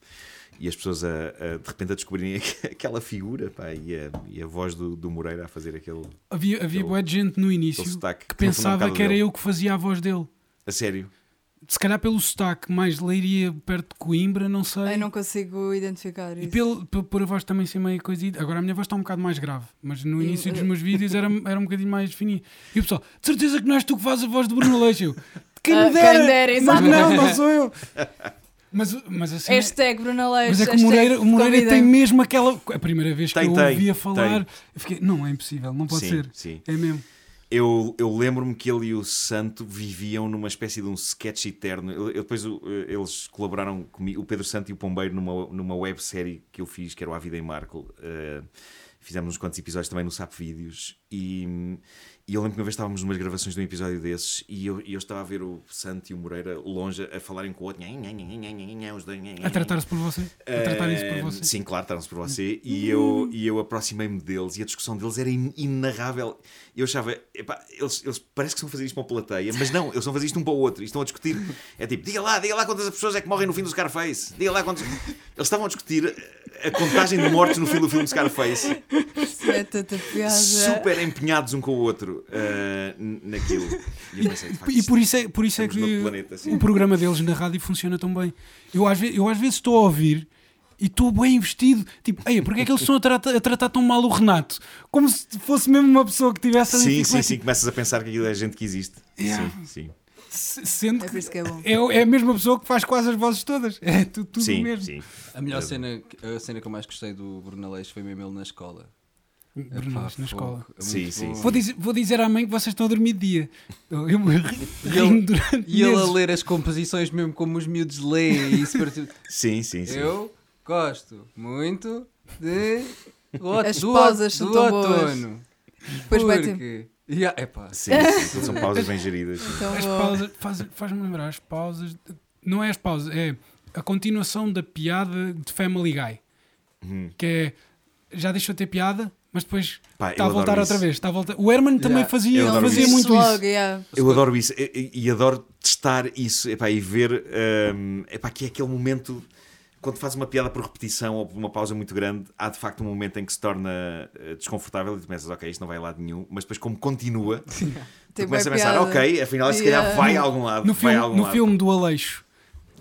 e as pessoas a, a, de repente a descobrirem aqu- aquela figura pá, e, a, e a voz do, do Moreira a fazer aquele, Havia, havia Aquele- de gente no início que um pensava que era dele. eu que fazia a voz dele. A sério? Se calhar pelo sotaque mais leiria perto de Coimbra, não sei. Eu não consigo identificar E isso. pelo, por, por a voz também ser meio coisida. Agora a minha voz está um bocado mais grave, mas no início dos eu- meus vídeos era, era um bocadinho mais fininho. E o pessoal, de certeza que não és tu que fazes a voz de Bruno Aleixo. Eu, Quem Ah, me dera! quem dera, mas não, não sou eu. Mas, mas assim. Hashtag Bruno Aleixo. Mas é que o Moreira, o Moreira tem mesmo aquela. A primeira vez que Tem, eu ouvia falar, tem. eu fiquei, não, é impossível, não pode sim, ser. sim. É mesmo. Eu, eu lembro-me que ele e o Santo viviam numa espécie de um sketch eterno. Eu, eu depois o- eles colaboraram comigo, o Pedro Santo e o Pombeiro, numa, numa websérie que eu fiz, que era o A Vida em Marco. Eh, fizemos uns quantos episódios também no SAP Vídeos. E, e eu lembro que uma vez estávamos numas gravações de um episódio desses e eu, eu estava a ver o Santo e o Moreira longe a falarem com o outro, "Nhan, nhan, nhan, nhan, nhan, nhan", os dois, "Nhan, nhan, A tratar-se por você. A tratar isso por eh, você. Sim, claro, trataram-se por você. E eu, e eu aproximei-me deles e a discussão deles era in- inarrável. Eu achava, epá, eles, eles parece que estão a fazer isto para uma plateia, mas não, eles estão a fazer isto um para o outro. E estão a discutir. É tipo, diga lá, diga lá quantas pessoas é que morrem no fim do Scarface. Diga lá quantos. Eles estavam a discutir a contagem de mortes no fim do filme Scarface. É tanta piada. Super empenhados um com o outro n- naquilo. E eu pensei, de facto, E por isso é, por isso é que planeta, sim. o programa deles na rádio funciona tão bem. Eu às, ve- eu às vezes estou a ouvir e estou bem investido. Tipo, ei, porque é que eles estão a tratar, a tratar tão mal o Renato? Como se fosse mesmo uma pessoa que tivesse ali. Sim, tipo, sim, é, sim. Começas a pensar que aquilo é gente que existe. Yeah. Sim, sim. se- Sendo É por isso que é bom. é, é a mesma pessoa que faz quase as vozes todas. É tudo, tudo Sim, mesmo. sim. A melhor cena, a cena que eu mais gostei do Bruno Aleixo foi mesmo ele na escola. Bruno, Epá, na escola. é Sim, sim, sim. Vou dizer, vou dizer à mãe que vocês estão a dormir de dia. Eu, ri- E ele- durante E ele a ler as composições mesmo como os miúdos leem e isso partiu. Sim, sim, sim. Eu gosto muito de o As do, pausas do boas. outono. Depois ter. Porque... Yeah, epá, Sim, sim, são pausas bem geridas. Então As pausas, faz- faz-me lembrar as pausas. Não é as pausas, é a continuação da piada de Family Guy. Uhum. Que é já deixou de ter piada, mas depois Pá, está a voltar outra vez. Está a voltar. O Herman também Yeah. fazia, Eu adoro fazia isso. muito logo, isso. yeah. Eu adoro isso e, e- adoro testar isso epá, e ver hum, epá, que é aquele momento quando faz uma piada por repetição ou por uma pausa muito grande, há de facto um momento em que se torna eh, desconfortável e tu pensas, ok, isto não vai a lado nenhum, mas depois, como continua, tu começas a pensar, piada. ok, afinal, se calhar Yeah. vai a algum lado. No, vai filme, no lado. filme do Aleixo.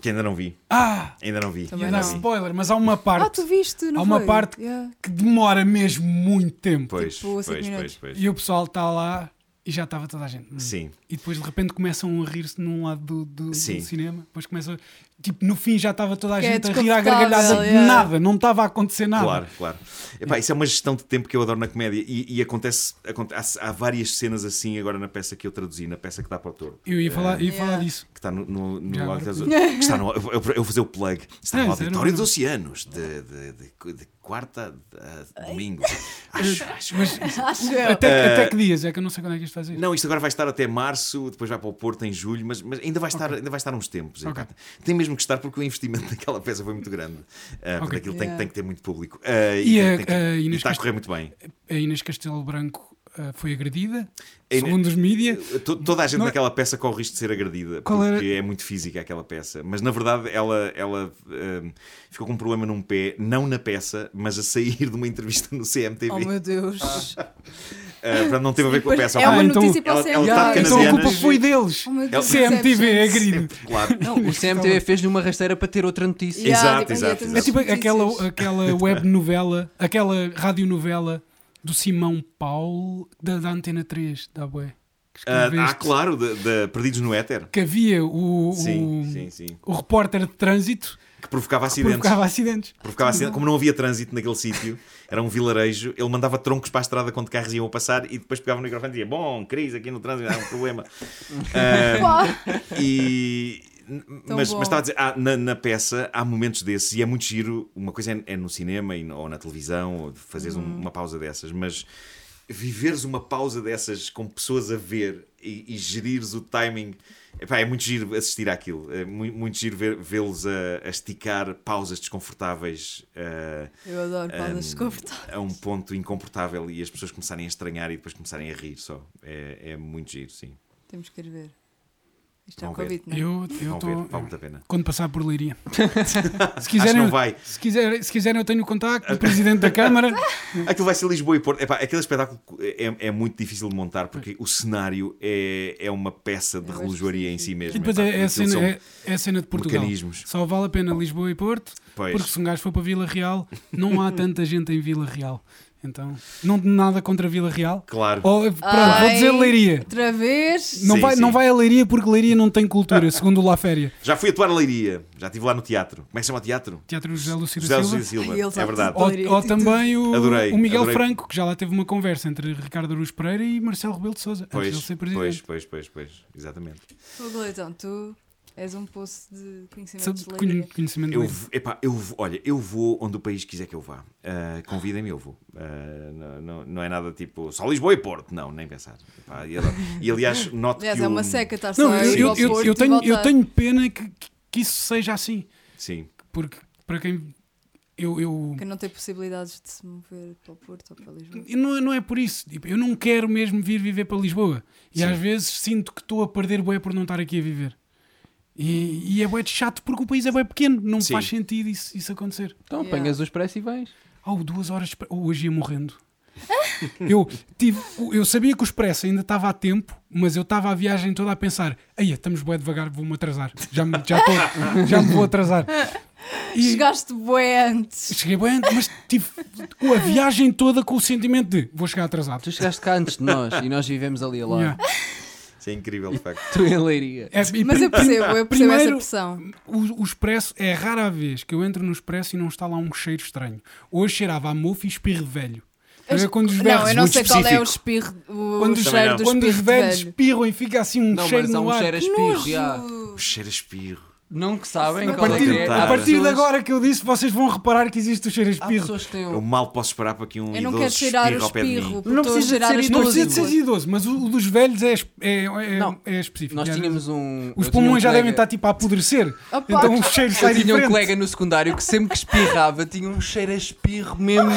Que ainda não vi. Ah! Ainda não vi. Também dar não. spoiler, mas há uma Ah, parte tu viste, não Há uma foi? parte- Yeah. que demora mesmo muito tempo. Pois, Tipo, pois, cinco pois, minutos. pois. E o pessoal está lá e já estava toda a gente. hum. Sim. E depois de repente começam a rir-se num lado do, do- do Sim. cinema. Depois começa. Tipo, no fim já estava toda a Que é gente a rir à gargalhada de yeah. nada, não estava a acontecer nada. Claro, claro. Epá, isso é uma gestão de tempo que eu adoro na comédia e, e acontece, aconte- há, há várias cenas assim agora na peça que eu traduzi, na peça que dá para o touro. Eu ia falar, ia falar Yeah. disso. que está no, no, no Já que está no, eu, eu vou fazer o plug está É, no auditório dos oceanos de, de, de- de quarta a domingo acho, acho. Acho eu. Até, Eh, até que dias? É que eu não sei quando é que isto faz isso. não, isto agora vai estar até março, depois vai para o Porto em julho, mas, mas ainda, vai estar, ainda vai estar uns tempos. Ok. epá. Tem mesmo que estar porque o investimento naquela peça foi muito grande. Ah, porque Ok. aquilo tem, Yeah. tem que ter muito público. Ah, E a- tem que- a e está a correr muito bem. A Inês Castelo Branco ah, foi agredida, segundo os mídia. To- Toda a gente Não é- naquela peça corre o risco de ser agredida Qual porque era- é muito física aquela peça. Mas na verdade ela, ela ficou com um problema num pé, não na peça, mas a sair de uma entrevista no CMTV. Oh meu Deus. Ah, portanto, não teve a ver com a peça. é uma Ah, então notícia para o ela CMTV. Então a culpa foi deles. Oh. CMTV é agredido. Claro. Não, o CMTV fez-lhe uma rasteira para ter outra notícia. Yeah, Exato, exato, exato. É tipo aquela, aquela web novela, aquela radionovela do Simão Paulo da, da Antena 3, da Bué. Que Ah, ah, claro, de, de Perdidos no Éter. Que havia o, o, Sim, sim, sim. o repórter de trânsito Que provocava acidentes. provocava acidentes. Provocava acidentes. Como não havia trânsito naquele sítio, era um vilarejo, ele mandava troncos para a estrada quando carros iam a passar e depois pegava no microfone e dizia: Bom, crise aqui no trânsito, há um problema. Ah, Pá. E. Tão Mas, bom. mas estava a dizer, há- na, na peça há momentos desses e é muito giro. Uma coisa é, é no cinema e no- ou na televisão, ou fazeres um- Uhum. uma pausa dessas, mas viveres uma pausa dessas com pessoas a ver e, e gerires o timing. Epá, é muito giro assistir àquilo. É muito, muito giro vê-los a, a esticar pausas desconfortáveis eh, Eu adoro Um, pausas desconfortáveis. a um ponto incomportável e as pessoas começarem a estranhar e depois começarem a rir só. É, é muito giro, sim. Temos que ir ver. Isto é um convite, não é? Eu Vão estou. ver, vale muito a pena. Quando passar por Leiria. se, Acho que quiserem, não vai. se, quiser, se quiserem, eu tenho o contacto do Presidente da Câmara. Aquilo vai ser Lisboa e Porto. Epá, aquele espetáculo é, é muito difícil de montar porque o cenário é, é uma peça de É relojoaria em si mesmo. E depois Epá, é, é, a cena, é, é a cena de Portugal. mecanismos. Só vale a pena Lisboa e Porto, Pois. porque se um gajo for para Vila Real, não há tanta gente em Vila Real. Então, não nada contra Vila Real. Claro. Ou, pronto, vou Ai, dizer Leiria. Outra vez. Não Sim, vai, sim. não vai a Leiria porque Leiria não tem cultura, segundo o La Féria. Já fui atuar a Leiria. Já estive lá no teatro. Como é que se chama o teatro? Teatro José Lúcio José Silva. Silva. Ai, É verdade. Ou, ou também o, Adorei, o Miguel adorei. Franco, que já lá teve uma conversa entre Ricardo Aruz Pereira e Marcelo Rebelo de Sousa, antes de Pois, ele ser pois, presidente. pois, pois, pois. Exatamente. Fogo Leitão, tu és um poço de conhecimentos Sabe, de leiria. conhecimento Eu, epá, eu, vou- olha, eu vou onde o país quiser que eu vá. Ah, Convidem-me, eu vou. Ah, não, não, não é nada tipo só Lisboa e Porto. Não, nem pensar. Epá, e, e, aliás, noto Aliás, que é o- uma seca estar Não, só a eu, eu, eu- Porto eu tenho, eu tenho pena que, que isso seja assim. Sim. Porque, para quem. Eu, eu, Que não tem possibilidades de se mover para o Porto ou para Lisboa. não, não é por isso. Tipo, eu não quero mesmo vir viver para Lisboa. E Sim. às vezes sinto que estou a perder bué por não estar aqui a viver. E, e é bué de chato porque o país é bué pequeno. Não Sim. faz sentido isso, isso acontecer. Então Yeah. apanhas o expresso e vais. Oh, duas horas. de oh, hoje ia morrendo. eu, tive, eu sabia que o Expresso ainda estava a tempo, mas eu estava a viagem toda a pensar: aí estamos bem devagar, vou-me atrasar. Já, me- já, tô- já me vou atrasar. E Chegaste bué antes. cheguei bem, mas tive a viagem toda com o sentimento de vou chegar atrasado. Tu chegaste cá antes de nós e nós vivemos ali a lado. Yeah. Isso é incrível, de facto. Tu em Leiria. É, Mas eu percebo, eu percebo essa primeiro, pressão. O, o Expresso é rara a vez que eu entro no Expresso e não está lá um cheiro estranho. Hoje cheirava a mofo e espirro velho. É quando os Não, berros- eu não muito sei qual é o específico. espirro, o Quando, os- cheiro do quando os espirro velhos velho. espirram e fica assim um Não, cheiro mas há no um ar. cheiro a espirro. já. O cheiro a espirro. Não que sabem A qual é partir, que é. a partir de agora que eu disse, vocês vão reparar que existe o cheiro a Há espirro. pessoas que têm Eu um... mal posso esperar para que um Eu não idoso quero cheirar o espirre ao pé de mim. espirro, Não precisa de ser Não precisa de ser idoso, mas o, o dos velhos é, é, é, Não. é específico. Nós tínhamos um. Os pulmões um já colega- devem estar tipo a apodrecer. Opa, Então o cheiro sai Eu tinha um diferente. colega no secundário que sempre que espirrava tinha um cheiro a espirro mesmo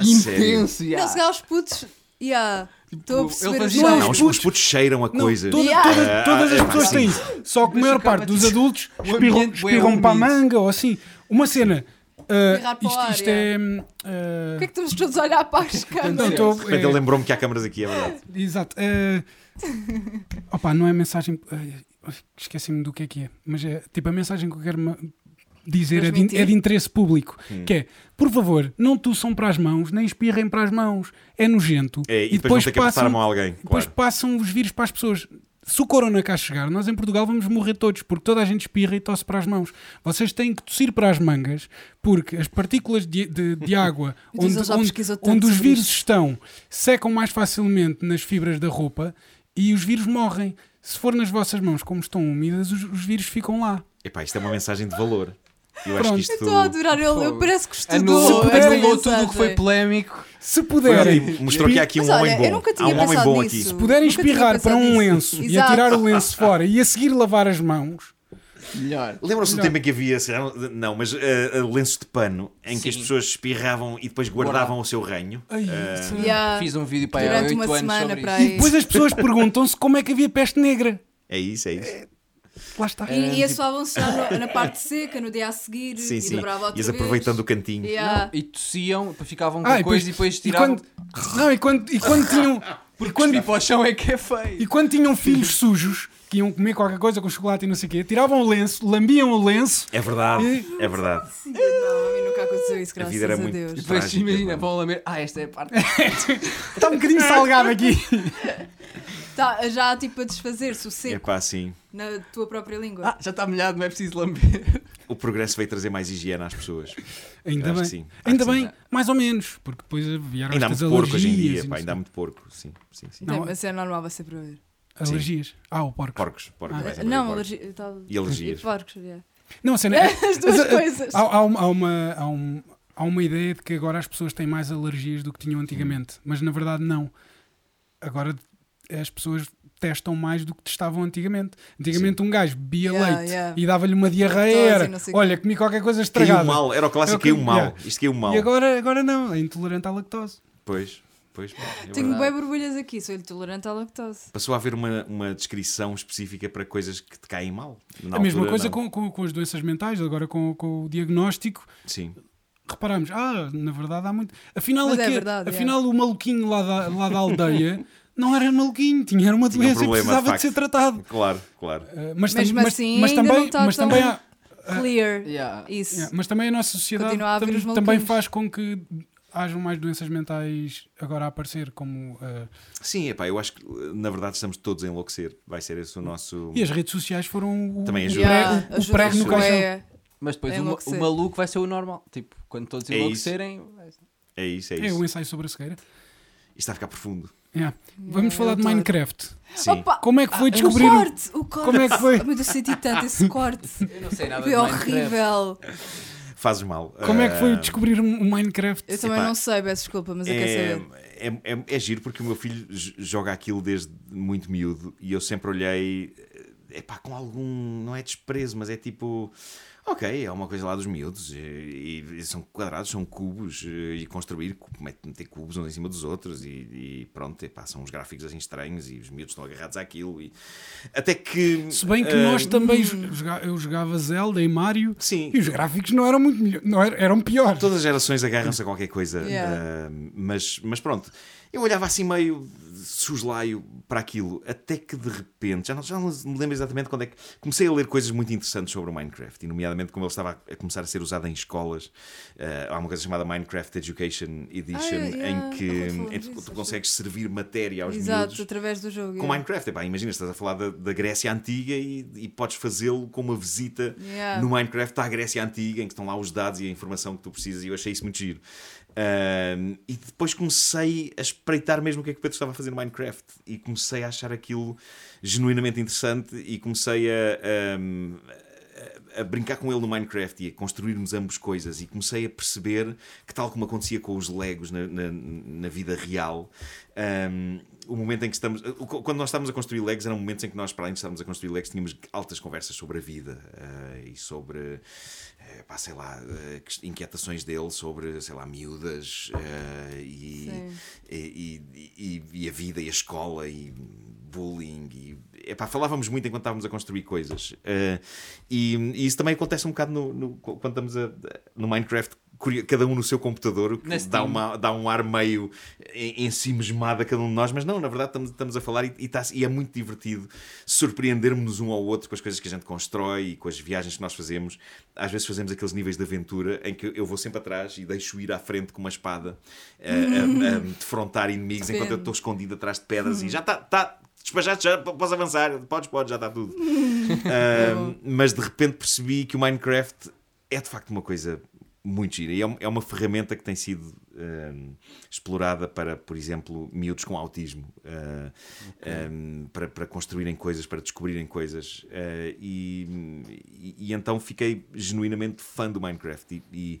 intenso. já. Não, se os putos. Yeah. Estou a ele perceber o fazia-. Não, os, os putos cheiram a Não, coisas. toda- Yeah. toda- todas Ah, as é, pessoas têm isso. Só que a maior parte dos tipo- adultos espirram, espirram para a manga ou assim. Uma cena. ah, Espirrar para o isto, ar, isto é. é. ah, Porquê é que estamos todos a olhar para as não, câmaras? estou- Portanto, é- ele lembrou-me que há câmaras aqui, é verdade. Exato. eh, opa, não é mensagem. eh, Esqueci-me do que é que é. Mas é tipo a mensagem que eu quero dizer é de, é de interesse público. Hum. Que é, por favor, não tuçam para as mãos, nem espirrem para as mãos. É nojento. É, e, depois, vão ter que passar a mão a alguém. depois Claro. passam os vírus para as pessoas. Se o corona cá chegar, nós em Portugal vamos morrer todos, porque toda a gente espirra e tosse para as mãos. Vocês têm que tossir para as mangas, porque as partículas de, de- de água onde, onde- onde os vírus estão secam mais facilmente nas fibras da roupa e os vírus morrem. Se for nas vossas mãos, como estão úmidas, os, os vírus ficam lá. Epá, isto é uma mensagem de valor. Eu acho que isto. Estou a adorar ele, eu parece que estudou Anulou, Se puder- anulou tudo o que foi polémico. Se puderem, mostrou que há aqui um olha, homem bom. eu nunca há tinha um homem bom nisso. aqui. se puderem espirrar para um lenço e atirar o lenço fora e a seguir lavar as mãos, Melhor. Lembram-se do tempo em que havia, não, mas eh, lenços de pano em que as Sim. pessoas espirravam e depois guardavam o seu ranho? Ai, Eh, isso- Yeah. Fiz um vídeo para aí há Durante 8 uma anos semana sobre para isso. aí. e depois as pessoas perguntam-se como é que havia peste negra. é isso, é isso. Lá está. E, e tipo- assoavam-se já no- na parte seca, no dia a seguir, Sim, e sim. dobrava outra Ias vez. aproveitando o cantinho. Yeah. E tossiam, depois ficavam com Ah, e coisa e depois e tiravam. quando, não, e quando, e quando tinham Porque quando para o chão é que é feio. e quando tinham filhos sujos que iam comer qualquer coisa com chocolate e não sei o quê, tiravam o lenço, lambiam o lenço. É verdade, E- é verdade. Não, a mim nunca aconteceu isso, A graças vida era a muito- Deus. Depois Trágica, imagina, vão lamer. Ah, esta é a parte. Está um bocadinho salgado aqui. Tá, já tipo a desfazer-se o É seco pá, sim. na tua própria língua. Ah, já está molhado, não é preciso lamber. O progresso veio trazer mais higiene às pessoas. Ainda Acho bem. que sim. Ainda bem, mais ou menos, porque depois vieram Ainda há estas muito porco hoje em alergias. dia, pá, ainda há muito porco. Sim, sim, sim. Não, não, mas é normal você para ver. Alergias. Ah, o porco. Porcos, porcos. Ah. vai sempre Não, haver porcos. alergia. tal- E alergias. E porcos, yeah. Não, a cena é- As duas uh, coisas. Há, há uma, há, uma, há, um- há uma ideia de que agora as pessoas têm mais alergias do que tinham antigamente, mas na verdade não. Agora as pessoas testam mais do que testavam antigamente. Antigamente um gajo bebia Yeah, leite yeah. e dava-lhe uma diarreia, era o olha, comi qualquer coisa Caiu estragada. mal, era o clássico, É caiu mal. yeah. Isto caiu mal. E agora, agora não, é intolerante à lactose. Pois, pois. é Tenho bem borbulhas aqui, sou intolerante à lactose. Passou a haver uma, uma descrição específica para coisas que te caem mal. Na a mesma altura, coisa com, com, com as doenças mentais, agora com, com o diagnóstico. Sim. Reparamos, ah, na verdade há muito. Afinal, Mas é aqui- verdade, afinal o maluquinho lá da, lá da aldeia não era maluquinho, tinha era uma Tinha um doença problema, e precisava de de, ser tratado. Claro, claro. Uh, mas, Mesmo mas- assim, mas ainda também, não está mas tão- também há, Clear. Yeah. Isso. yeah, mas também a nossa sociedade a haver tam- também faz com que hajam mais doenças mentais agora a aparecer, como uh, Sim, epá, eu acho que na verdade estamos todos a enlouquecer. Vai ser esse o nosso. e as redes sociais foram o, Também ajuda. prego- Yeah, o ajuda prego no caixão. bué. Mas depois É o, o maluco vai ser o normal. Tipo, quando todos É isso. enlouquecerem. É isso, é É isso. o ensaio sobre a cegueira. Isto está a ficar profundo. Yeah. Vamos eu falar de. Minecraft. Sim. Opa! Como é que foi O descobrir o- corte! O corte! Como é que foi? Meu Deus, senti tanto esse corte. Eu não sei nada Foi horrível. Fazes mal. Como é que foi Ah, descobrir o Minecraft? Eu também Epá, não sei, peço desculpa, mas eu quero É, saber. é, é, é giro porque o meu filho joga aquilo desde muito miúdo e eu sempre olhei é pá, com algum, não é desprezo, mas é tipo, ok, é uma coisa lá dos miúdos e, e são quadrados, são cubos e construir, meter cubos uns em cima dos outros e, e pronto, epá, são uns gráficos assim estranhos e os miúdos estão agarrados àquilo e até que Se bem que ah, nós também joga- eu jogava Zelda e Mario sim, e os gráficos não eram muito melhor, não eram, eram piores. Todas as gerações agarram-se a qualquer coisa. Yeah. ah, mas, mas pronto, eu olhava assim meio suslaio para aquilo, até que de repente, já não, já não me lembro exatamente quando é que comecei a ler coisas muito interessantes sobre o Minecraft, e nomeadamente como ele estava a começar a ser usado em escolas. Ah, há uma coisa chamada Minecraft Education Edition, Ah, yeah, em que em tu acho. consegues servir matéria aos Exato, miúdos através do jogo. com. Minecraft. Epá, imagina, estás a falar da, da Grécia Antiga e, e podes fazê-lo com uma visita Yeah. no Minecraft à Grécia Antiga, em que estão lá os dados e a informação que tu precisas, e eu achei isso muito giro. Ahm, e depois comecei a espreitar mesmo o que é que o Pedro estava a fazer no Minecraft e comecei a achar aquilo genuinamente interessante e comecei a, ahm, a- brincar com ele no Minecraft e a construirmos ambos coisas. E comecei a perceber que tal como acontecia com os Legos na, na, na vida real ahm, o momento em que estamos quando nós estávamos a construir Legos eram momentos em que nós para além de estarmos a construir Legos tínhamos altas conversas sobre a vida ah, e sobre eh, pá, sei lá, eh, inquietações dele sobre, sei lá, miúdas e, e, e- e- a vida e a escola e bullying e, epá, falávamos muito enquanto estávamos a construir coisas. Uh, e, e, isso também acontece um bocado no, no, quando estamos a, no Minecraft cada um no seu computador, o que dá, uma, dá um ar meio ensimismado a cada um de nós, mas não, na verdade estamos, estamos a falar e, e, tá, e é muito divertido surpreendermos um ao outro com as coisas que a gente constrói e com as viagens que nós fazemos. Às vezes fazemos aqueles níveis de aventura em que eu vou sempre atrás e deixo ir à frente com uma espada a, a, a defrontar inimigos enquanto eu estou escondido atrás de pedras e já está. Tá, despachado, já podes avançar, podes, podes, já está tudo. uh, mas de repente percebi que o Minecraft é de facto uma coisa muito gira. E é, é uma ferramenta que tem sido uh, explorada para, por exemplo, miúdos com autismo, uh, okay. um, para, para construírem coisas, para descobrirem coisas. Uh, e, e, e, então fiquei genuinamente fã do Minecraft. E,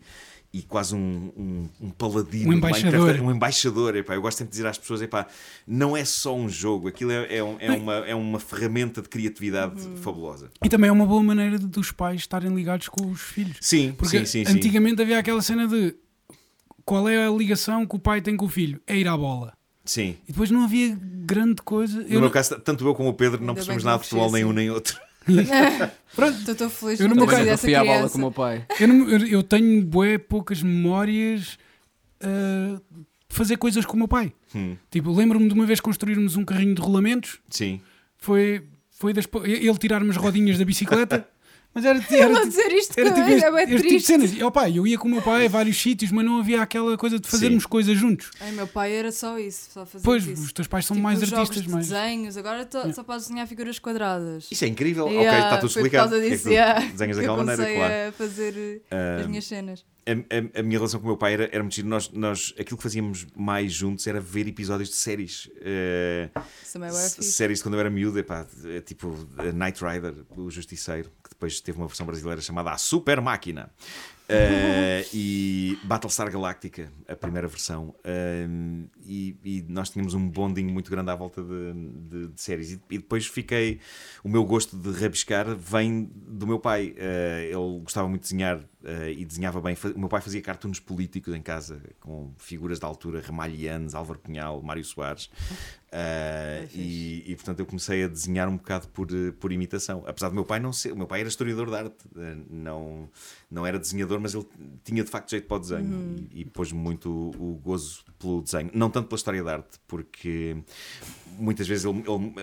e quase um, um, um paladino um embaixador. um embaixador epá, eu gosto sempre de dizer às pessoas epá, não é só um jogo aquilo é, é, um, é uma, é uma ferramenta de criatividade fabulosa e também é uma boa maneira de, dos pais estarem ligados com os filhos sim, porque sim, sim, antigamente sim. havia aquela cena de qual é a ligação que o pai tem com o filho é ir à bola Sim. E depois não havia grande coisa. No eu meu não... caso, tanto eu como o Pedro não percebemos nada de futebol, nem um nem outro. Pronto, estou feliz. Eu, caso, eu fui à bola com o meu pai. Eu, não, eu, eu tenho bué, poucas memórias uh, de fazer coisas com o meu pai. Hum. Tipo, lembro-me de uma vez construirmos um carrinho de rolamentos. Sim. Foi, foi das, ele tirar-me as rodinhas da bicicleta. Mas era, era, era dizer isto era, tipo, é. Tipo de cenas. E, oh, pai, eu ia com o meu pai a vários sítios, mas não havia aquela coisa de fazermos Sim. coisas juntos. Ai, meu pai era só isso, só fazer Pois, isso. os teus pais são tipo, mais artistas, de mais. desenhos, agora tô, yeah. só podes desenhar figuras quadradas. Isso é incrível. Yeah, ok, está tudo explicado. Por causa disso, é yeah, desenhas daquela maneira, claro. a fazer uh, as minhas cenas. A, a, a, minha relação com o meu pai era, era muito giro. Nós, nós, aquilo que fazíamos mais juntos era ver episódios de séries. Uh, séries de quando eu era miúdo, epá, tipo Night Rider, o Justiceiro, depois teve uma versão brasileira chamada A Super Máquina. Uh, e Battlestar Galactica, a primeira versão. Uh, e, e, nós tínhamos um bonding muito grande à volta de, de, de séries. E, e, depois fiquei. O meu gosto de rabiscar vem do meu pai. Uh, ele gostava muito de desenhar e desenhava bem. O meu pai fazia cartoons políticos em casa, com figuras da altura, Ramalhianes, Álvaro Cunhal, Mário Soares. Uh, e, e, portanto eu comecei a desenhar um bocado por, por imitação. Apesar do meu pai não ser, o meu pai era historiador de arte, uh, não, não era desenhador, mas ele tinha de facto jeito para o desenho uhum. e, e pôs-me muito o, o, gozo pelo desenho. Não tanto pela história da arte, porque muitas vezes ele, ele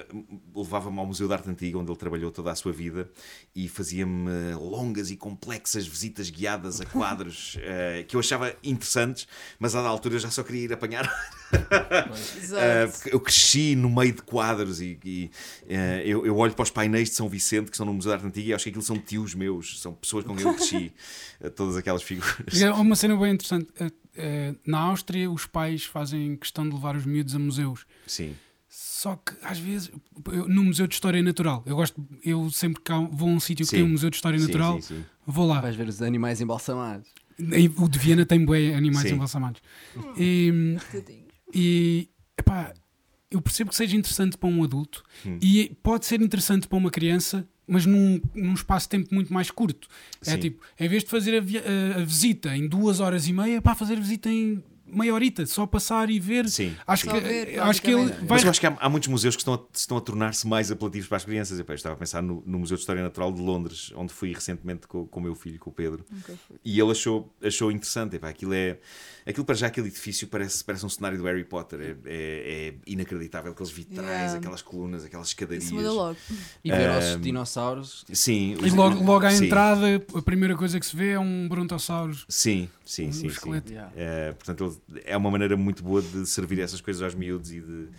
levava-me ao Museu de Arte Antiga, onde ele trabalhou toda a sua vida, e fazia-me longas e complexas visitas guiadas a quadros uh, que eu achava interessantes, mas à altura eu já só queria ir apanhar. eu cresci no meio de quadros e, e uh, eu, eu, olho para os painéis de São Vicente que estão no Museu de Arte Antiga e acho que aquilo são tios meus, são pessoas com quem eu cresci, uh, todas aquelas figuras. É uma cena bem interessante. Uh, na Áustria, os pais fazem questão de levar os miúdos a museus. Sim. Só que às vezes, eu, no Museu de História Natural, eu gosto, eu sempre que vou a um sítio que tem um Museu de História Natural, sim, sim, vou lá. Vais ver os animais embalsamados. O de Viena tem bué animais embalsamados. E, e epá, eu percebo que seja interessante para um adulto hum. e pode ser interessante para uma criança, mas num, num espaço de tempo muito mais curto. É Sim. É tipo, em vez de fazer a, a, a, visita em duas horas e meia, para fazer a visita em meia horita, só passar e ver. Sim, acho sim. que, ver, acho que ele vai... Mas eu acho que há, há muitos museus que estão a, estão a tornar-se mais apelativos para as crianças. Eu, estava a pensar no, no, Museu de História Natural de Londres, onde fui recentemente com, com o meu filho, com o Pedro, e ele achou, achou interessante. Epá, aquilo é. Aquilo para já, aquele edifício parece, parece um cenário do Harry Potter. É, é, é inacreditável. Aqueles vitrais, yeah. aquelas colunas, aquelas escadarias. Isso muda logo. E ver os dinossauros. Sim. E logo, logo à sim. entrada, a primeira coisa que se vê é um brontossauro. Sim, sim, um sim. sim. Yeah. É, portanto, é uma maneira muito boa de servir essas coisas aos miúdos e de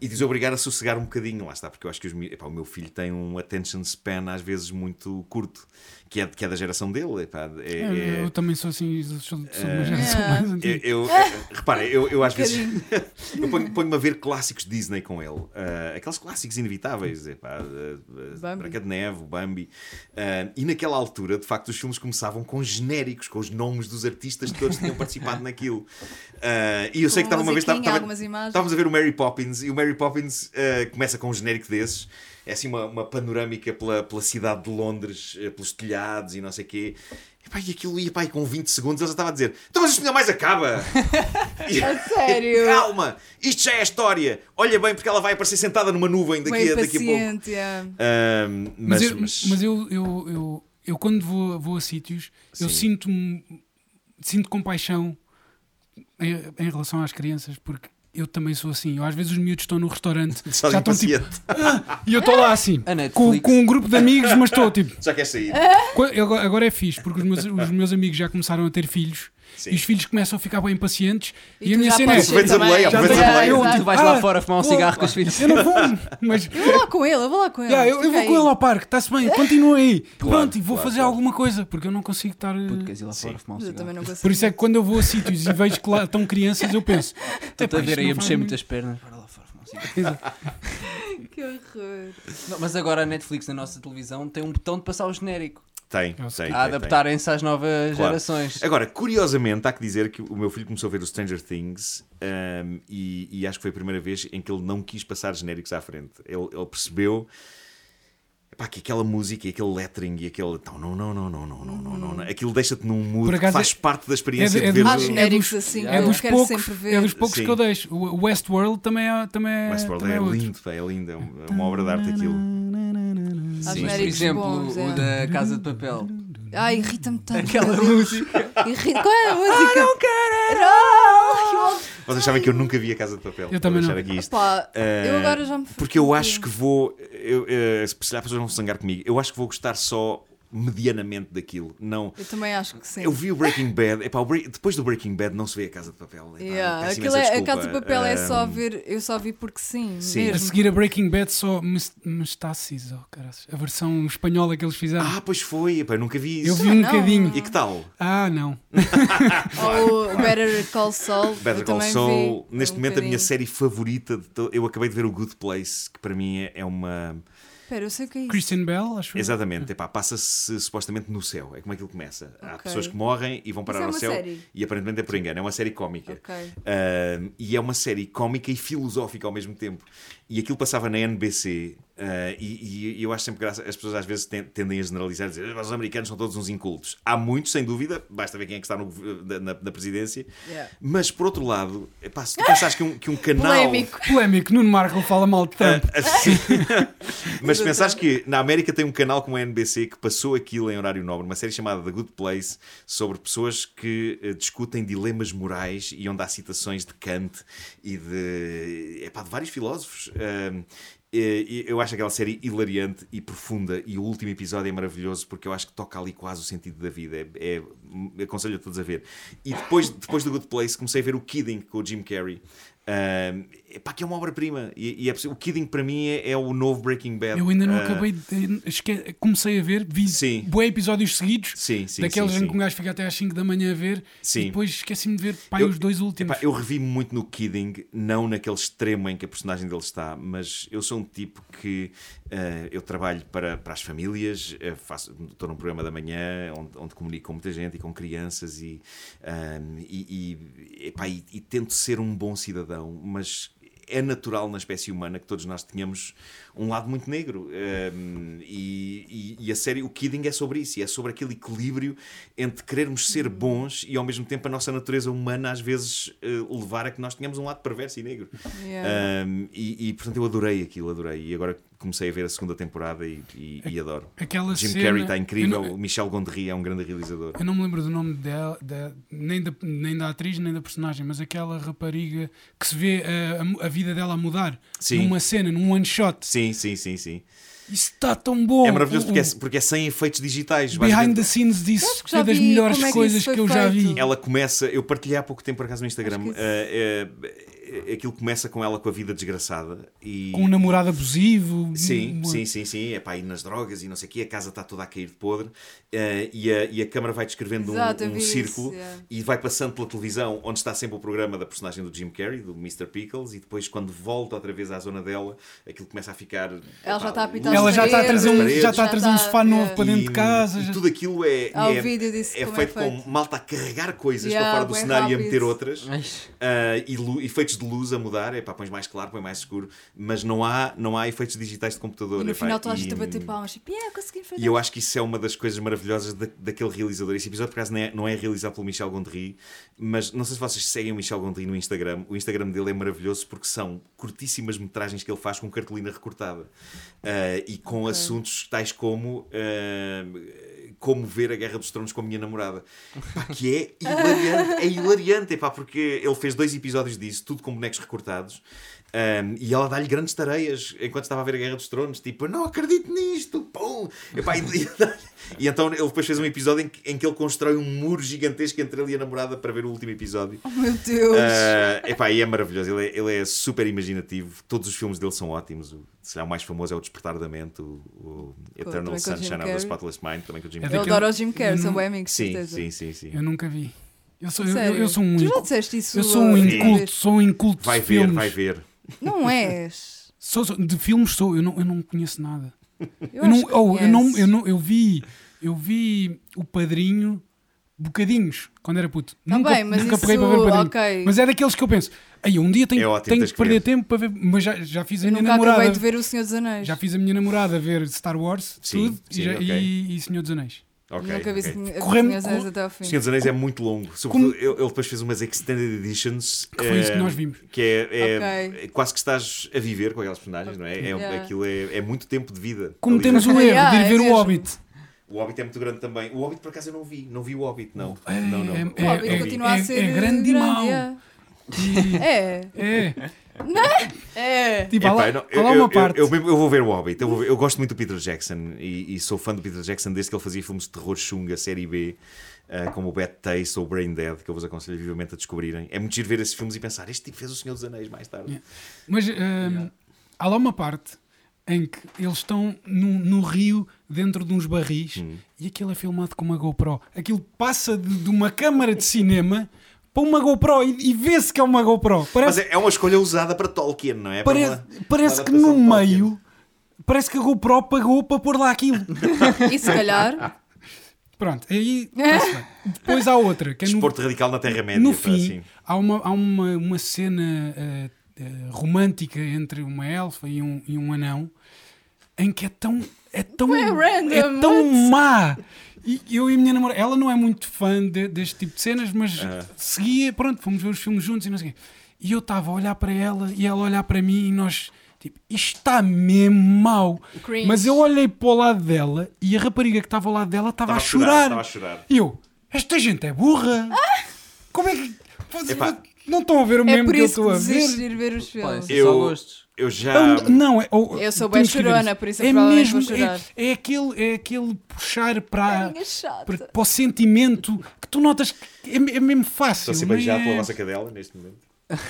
e de os obrigar a sossegar um bocadinho, lá está, porque eu acho que os, epá, o meu filho tem um attention span às vezes muito curto, que é, que é da geração dele. Epá, é, é, eu também sou assim, sou, de uma uh, geração é. mais antiga. Eu, eu, repara, eu, eu às vezes eu ponho-me ponho a ver clássicos de Disney com ele, uh, aqueles clássicos inevitáveis, epá, uh, Branca de Neve, o Bambi, uh, e naquela altura, de facto, os filmes começavam com genéricos, com os nomes dos artistas que todos tinham participado naquilo. Uh, e eu sei que estava uma vez estávamos a ver o Mary Poppins e o Mary Poppins eh, começa com um genérico desses. É assim uma, uma panorâmica pela, pela cidade de Londres, eh, pelos telhados e não sei o quê. E, pá, e aquilo ia pá, e com 20 segundos ele já estava a dizer: Então, mas isto ainda mais acaba! E- A sério? Calma! Isto já é história! Olha bem, porque ela vai aparecer sentada numa nuvem daqui, a, daqui a pouco. yeah. Ahm, Mas, mas, eu, mas- mas eu, eu, eu, eu quando vou, vou a sítios, eu Sim. sinto sinto compaixão em, em relação às crianças, porque eu também sou assim. Eu, às vezes os miúdos estão no restaurante, Só já estão tipo. impaciente. E eu estou lá assim, com, com um grupo de amigos, mas estou tipo. Já quer sair. Eu agora é fixe, porque os meus, os meus amigos já começaram a ter filhos Sim. e os filhos começam a ficar bem impacientes. E, E a minha já cena é. podes Aproveitas a também. boleia, Já aproveitas tenho- a boleia. eu, Exato. tipo, Tu vais lá ah, fora fumar um cigarro com os filhos. Eu não vou, mas Eu vou lá com ele, eu vou lá com ele. Yeah, eu, eu vou aí. com ele ao parque, está-se bem, continua aí. Claro, Pronto, e vou claro, fazer claro. alguma coisa, porque eu não consigo estar. eh, Puto, queres ir lá Sim. fora fumar um cigarro? também não consigo. Por isso é que quando eu vou a sítios e vejo que lá estão crianças, eu penso. Estou-te "Epá, a ver aí a mexer muito- muitas pernas. Bora lá fora fumar um cigarro. Que horror. Não, mas agora a Netflix na nossa televisão tem um botão de passar o genérico. Tem, sei. tem, A adaptarem-se às novas Claro. gerações. Agora, curiosamente, há que dizer que o meu filho começou a ver o Stranger Things ahm, e, e acho que foi a primeira vez em que ele não quis passar genéricos à frente. Ele, ele percebeu epá, que aquela música e aquele lettering e aquele. Não, não, não, não, não, não, não, não, não, não. Aquilo deixa-te num mood que faz é- parte da experiência é de- é de ver. Há do- o- genéricos dos- assim é dos quero poucos, sempre ver. é dos poucos Sim. que eu deixo. O Westworld também é, também é, Westworld também é é lindo, pá, é lindo, é um- é uma obra de arte aquilo. Sim, mas, por exemplo, bons, o é. da Casa de Papel. Ai, irrita-me tanto. Aquela música. Irrita... Qual é a música? não quero! Vocês sabem que eu nunca vi a Casa de Papel. Eu também não. aqui isto. Pá, Eh, eu agora já me Porque eu acho que vou. Eu, eh, se calhar as pessoas vão se zangar comigo. Eu acho que vou gostar só medianamente daquilo. Não. Eu também acho que sim. Eu vi o Breaking Bad. Epá, o Break- depois do Breaking Bad não se vê a Casa de Papel. Epá, Yeah, aquilo é, a. Casa de Papel é só ver. Eu só vi porque sim. Sim. A seguir a Breaking Bad só Mes- Mestácis, oh, caraças. a versão espanhola que eles fizeram. Ah, pois foi. Epá, eu nunca vi isso. eu vi um não. bocadinho. E que tal? Ah, não. Ou o Better Call Saul. Better eu Call Saul. Neste um momento, a minha bocadinho. série favorita. de to- Eu acabei de ver o Good Place, que para mim é- é uma. Espera, eu sei o que é isso. Christian Bell, acho. Exatamente, epá, passa-se supostamente no céu. É como aquilo começa. Há Ok. pessoas que morrem e vão parar é ao uma céu. série? E aparentemente é por engano. É uma série cómica. Ok. E é uma série cómica e filosófica ao mesmo tempo. E aquilo passava na NBC. uh, e, e eu acho sempre graça. As pessoas às vezes ten- tendem a generalizar e dizer os americanos são todos uns incultos. Há muitos, sem dúvida. Basta ver quem é que está no na, na presidência. Yeah. Mas por outro lado, epá, se tu pensares que um, que um canal. Polémico. Polémico, Nuno Marco fala mal de Trump. Ah, sim. Mas se pensares que na América tem um canal como a NBC que passou aquilo em horário nobre, uma série chamada The Good Place, sobre pessoas que eh, discutem dilemas morais e onde há citações de Kant e de, epá, de vários filósofos. Eu acho aquela série hilariante e profunda e o último episódio é maravilhoso porque eu acho que toca ali quase o sentido da vida. É, é- aconselho a todos a ver. E depois, depois do Good Place comecei a ver o Kidding com o Jim Carrey. Epá, que é uma obra-prima. E, e é o Kidding para mim é, é o novo Breaking Bad. Eu ainda não Ah, acabei de. esque- Comecei a ver, vi Sim. episódios seguidos, Sim, sim, daqueles sim, em que um gajo fica até às 5 da manhã a ver, Sim. e depois esqueci-me de ver pai, Eu- os dois últimos. Epá, eu revi muito no Kidding, não naquele extremo em que a personagem dele está, mas eu sou um tipo que eh, eu trabalho para, para as famílias, eh, faço, estou num programa da manhã onde, onde comunico com muita gente e com crianças e, ahm, e, e, epá, e- e tento ser um bom cidadão, mas é natural na espécie humana que todos nós tenhamos um lado muito negro. Um, e, e- e a série, o Kidding é sobre isso, e é sobre aquele equilíbrio entre querermos ser bons e ao mesmo tempo a nossa natureza humana às vezes eh, levar a que nós tenhamos um lado perverso e negro. Yeah. Um, e, e, portanto eu adorei aquilo, adorei. E agora comecei a ver a segunda temporada e, e- e adoro. Aquela Jim cena, Carrey está incrível, não, Michel Gondry é um grande realizador. eu não me lembro do nome dela, da- nem, da, nem da atriz nem da personagem, mas aquela rapariga que se vê a, a- a vida dela a mudar Sim. numa cena, num one shot. Sim, sim, sim, sim. Isso está tão bom. É maravilhoso porque é, porque é sem efeitos digitais. Behind the scenes disso já é das vi melhores é que coisas que, eu já feito. vi. Ela começa, eu partilhei há pouco tempo por acaso no Instagram. Eh, eh, aquilo começa com ela com a vida desgraçada e Com um namorado abusivo. Sim, uma- sim, sim, sim. É para ir nas drogas e não sei o quê, a casa está toda a cair de podre eh, e, a, e a câmara vai descrevendo um- Exato, um, isso, círculo yeah. e vai passando pela televisão onde está sempre o programa da personagem do Jim Carrey, do Mr. Pickles, e depois quando volta outra vez à zona dela, aquilo começa a ficar. Ela já está a apitar Ela já está a trazer um, já está a trazer um sofá novo yeah. para dentro e, de casa. e já- tudo aquilo é, é, é como feito é feito. com malta a carregar coisas Yeah, para fora do cenário e a meter outras ah, e lu- efeitos de de luz a mudar, é pá, pões mais claro, põe mais escuro, mas não há, não há efeitos digitais de computador. E no epá, final toda a e- gente a bater palmas. Tipo, yeah, consegui fazer. e eu acho que isso é uma das coisas maravilhosas da- daquele realizador. Esse episódio, por acaso, não é, não é realizado pelo Michel Gondry, mas não sei se vocês seguem o Michel Gondry no Instagram. O Instagram dele é maravilhoso porque são curtíssimas metragens que ele faz com cartolina recortada Ah, e com assuntos tais como. ah, como ver a Guerra dos Tronos com a minha namorada. Pá, que é hilariante, é hilariante, epá, porque ele fez dois episódios disso, tudo com bonecos recortados. Um, e ela dá-lhe grandes tareias enquanto estava a ver a Guerra dos Tronos, tipo, não acredito nisto, pum! Epá, e, e- e então ele depois fez um episódio em que, em que ele constrói um muro gigantesco entre ele e a namorada para ver o último episódio. Oh meu Deus. Uh, epá, e é maravilhoso, ele é, ele é super imaginativo, todos os filmes dele são ótimos. O, se calhar o mais famoso é o Despertar da Mente, o, o Eternal Sunshine of the. Spotless Mind, também com o Jim Carrey. eu adoro o Jim Carrey, são bem amigos, Sim, certeza. sim, sim, sim. Eu nunca vi. Eu sou, eu, eu sou um Tu já disseste isso? Eu sou um inculto, sou um inculto Vai ver, filmes. vai ver. Não és. Sou- sou- de filmes sou, eu não, eu não conheço nada. Eu, Eu, não, oh, eu, não, eu, não, eu vi eu vi o Padrinho bocadinhos quando era puto. Tá nunca bem, mas nunca isso, peguei para ver o Padrinho. ok. Mas é daqueles que eu penso, aí um dia tenho, É ótimo, tenho que perder ver. tempo para ver, mas já, já fiz a Eu minha nunca acabei namorada. de ver o Senhor dos Anéis. Já fiz a minha namorada ver Star Wars, Sim, tudo, sim, e, já- ok. e, e Senhor dos Anéis. Ok, Nunca vi ok. Senhor dos Anéis até ao fim. O Senhor dos Anéis é muito longo. Sobretudo, ele, ele depois fez umas Extended Editions. Que foi isso que eh, nós vimos. Que é, é- Ok. é quase que estás a viver com aquelas personagens, não é? é Yeah. Aquilo é, é muito tempo de vida. Cometemos Ali. o erro Yeah, de ir é ver o mesmo. Hobbit. O Hobbit é muito grande também. O Hobbit, por acaso, eu não vi. Não vi o Hobbit, não. É, não, não. é- O Hobbit é- continua a ser é grande e mau. é. É, é, é. tipo, Epá, lá, eu, lá uma eu- parte. Eu, eu vou ver o Hobbit. Eu, ver- eu gosto muito do Peter Jackson e, e sou fã do Peter Jackson desde que ele fazia filmes de terror chunga, série B, ah, como o Bad Taste ou Brain Dead, que eu vos aconselho vivamente a descobrirem. É muito giro ver esses filmes e pensar: este tipo fez O Senhor dos Anéis mais tarde. Yeah. Mas hum, há lá uma parte em que eles estão no, no rio dentro de uns barris Hum. e aquilo é filmado com uma GoPro. Aquilo passa de, de uma câmara de cinema para uma GoPro e, e vê-se que é uma GoPro. Mas Parece, é, é uma escolha usada para Tolkien, não é? Para parece, uma- parece uma que no meio parece que a GoPro pagou para pôr lá aquilo. E se calhar, Pronto, aí. Depois há outra, que é no, Desporto radical na Terra-média. no fim assim. há, uma, há uma, uma cena eh, eh, romântica entre uma elfa e um, e um anão em que é tão é tão random, é tão má e eu e a minha namorada ela não é muito fã de- deste tipo de cenas mas Ah. seguia pronto fomos ver os filmes juntos e não sei o quê e eu estava a olhar para ela e ela a olhar para mim e nós tipo isto está mesmo mau Cringe. mas eu olhei para o lado dela e a rapariga que estava ao lado dela estava a chorar Estava a chorar. e eu, esta gente é burra. Como é que. Epá. não estão a ver o é mesmo por que eu estou a desistes de ver? ir ver os filmes. é Eu-. Eu já. Não, Não, é. ou- Eu sou bem chorona, isso. por isso eu provavelmente vou chorar. É, é aquele, é aquele puxar para, chata. para, para o sentimento que tu notas que é, é mesmo fácil. Estou a ser beijado é? pela vossa cadela neste momento.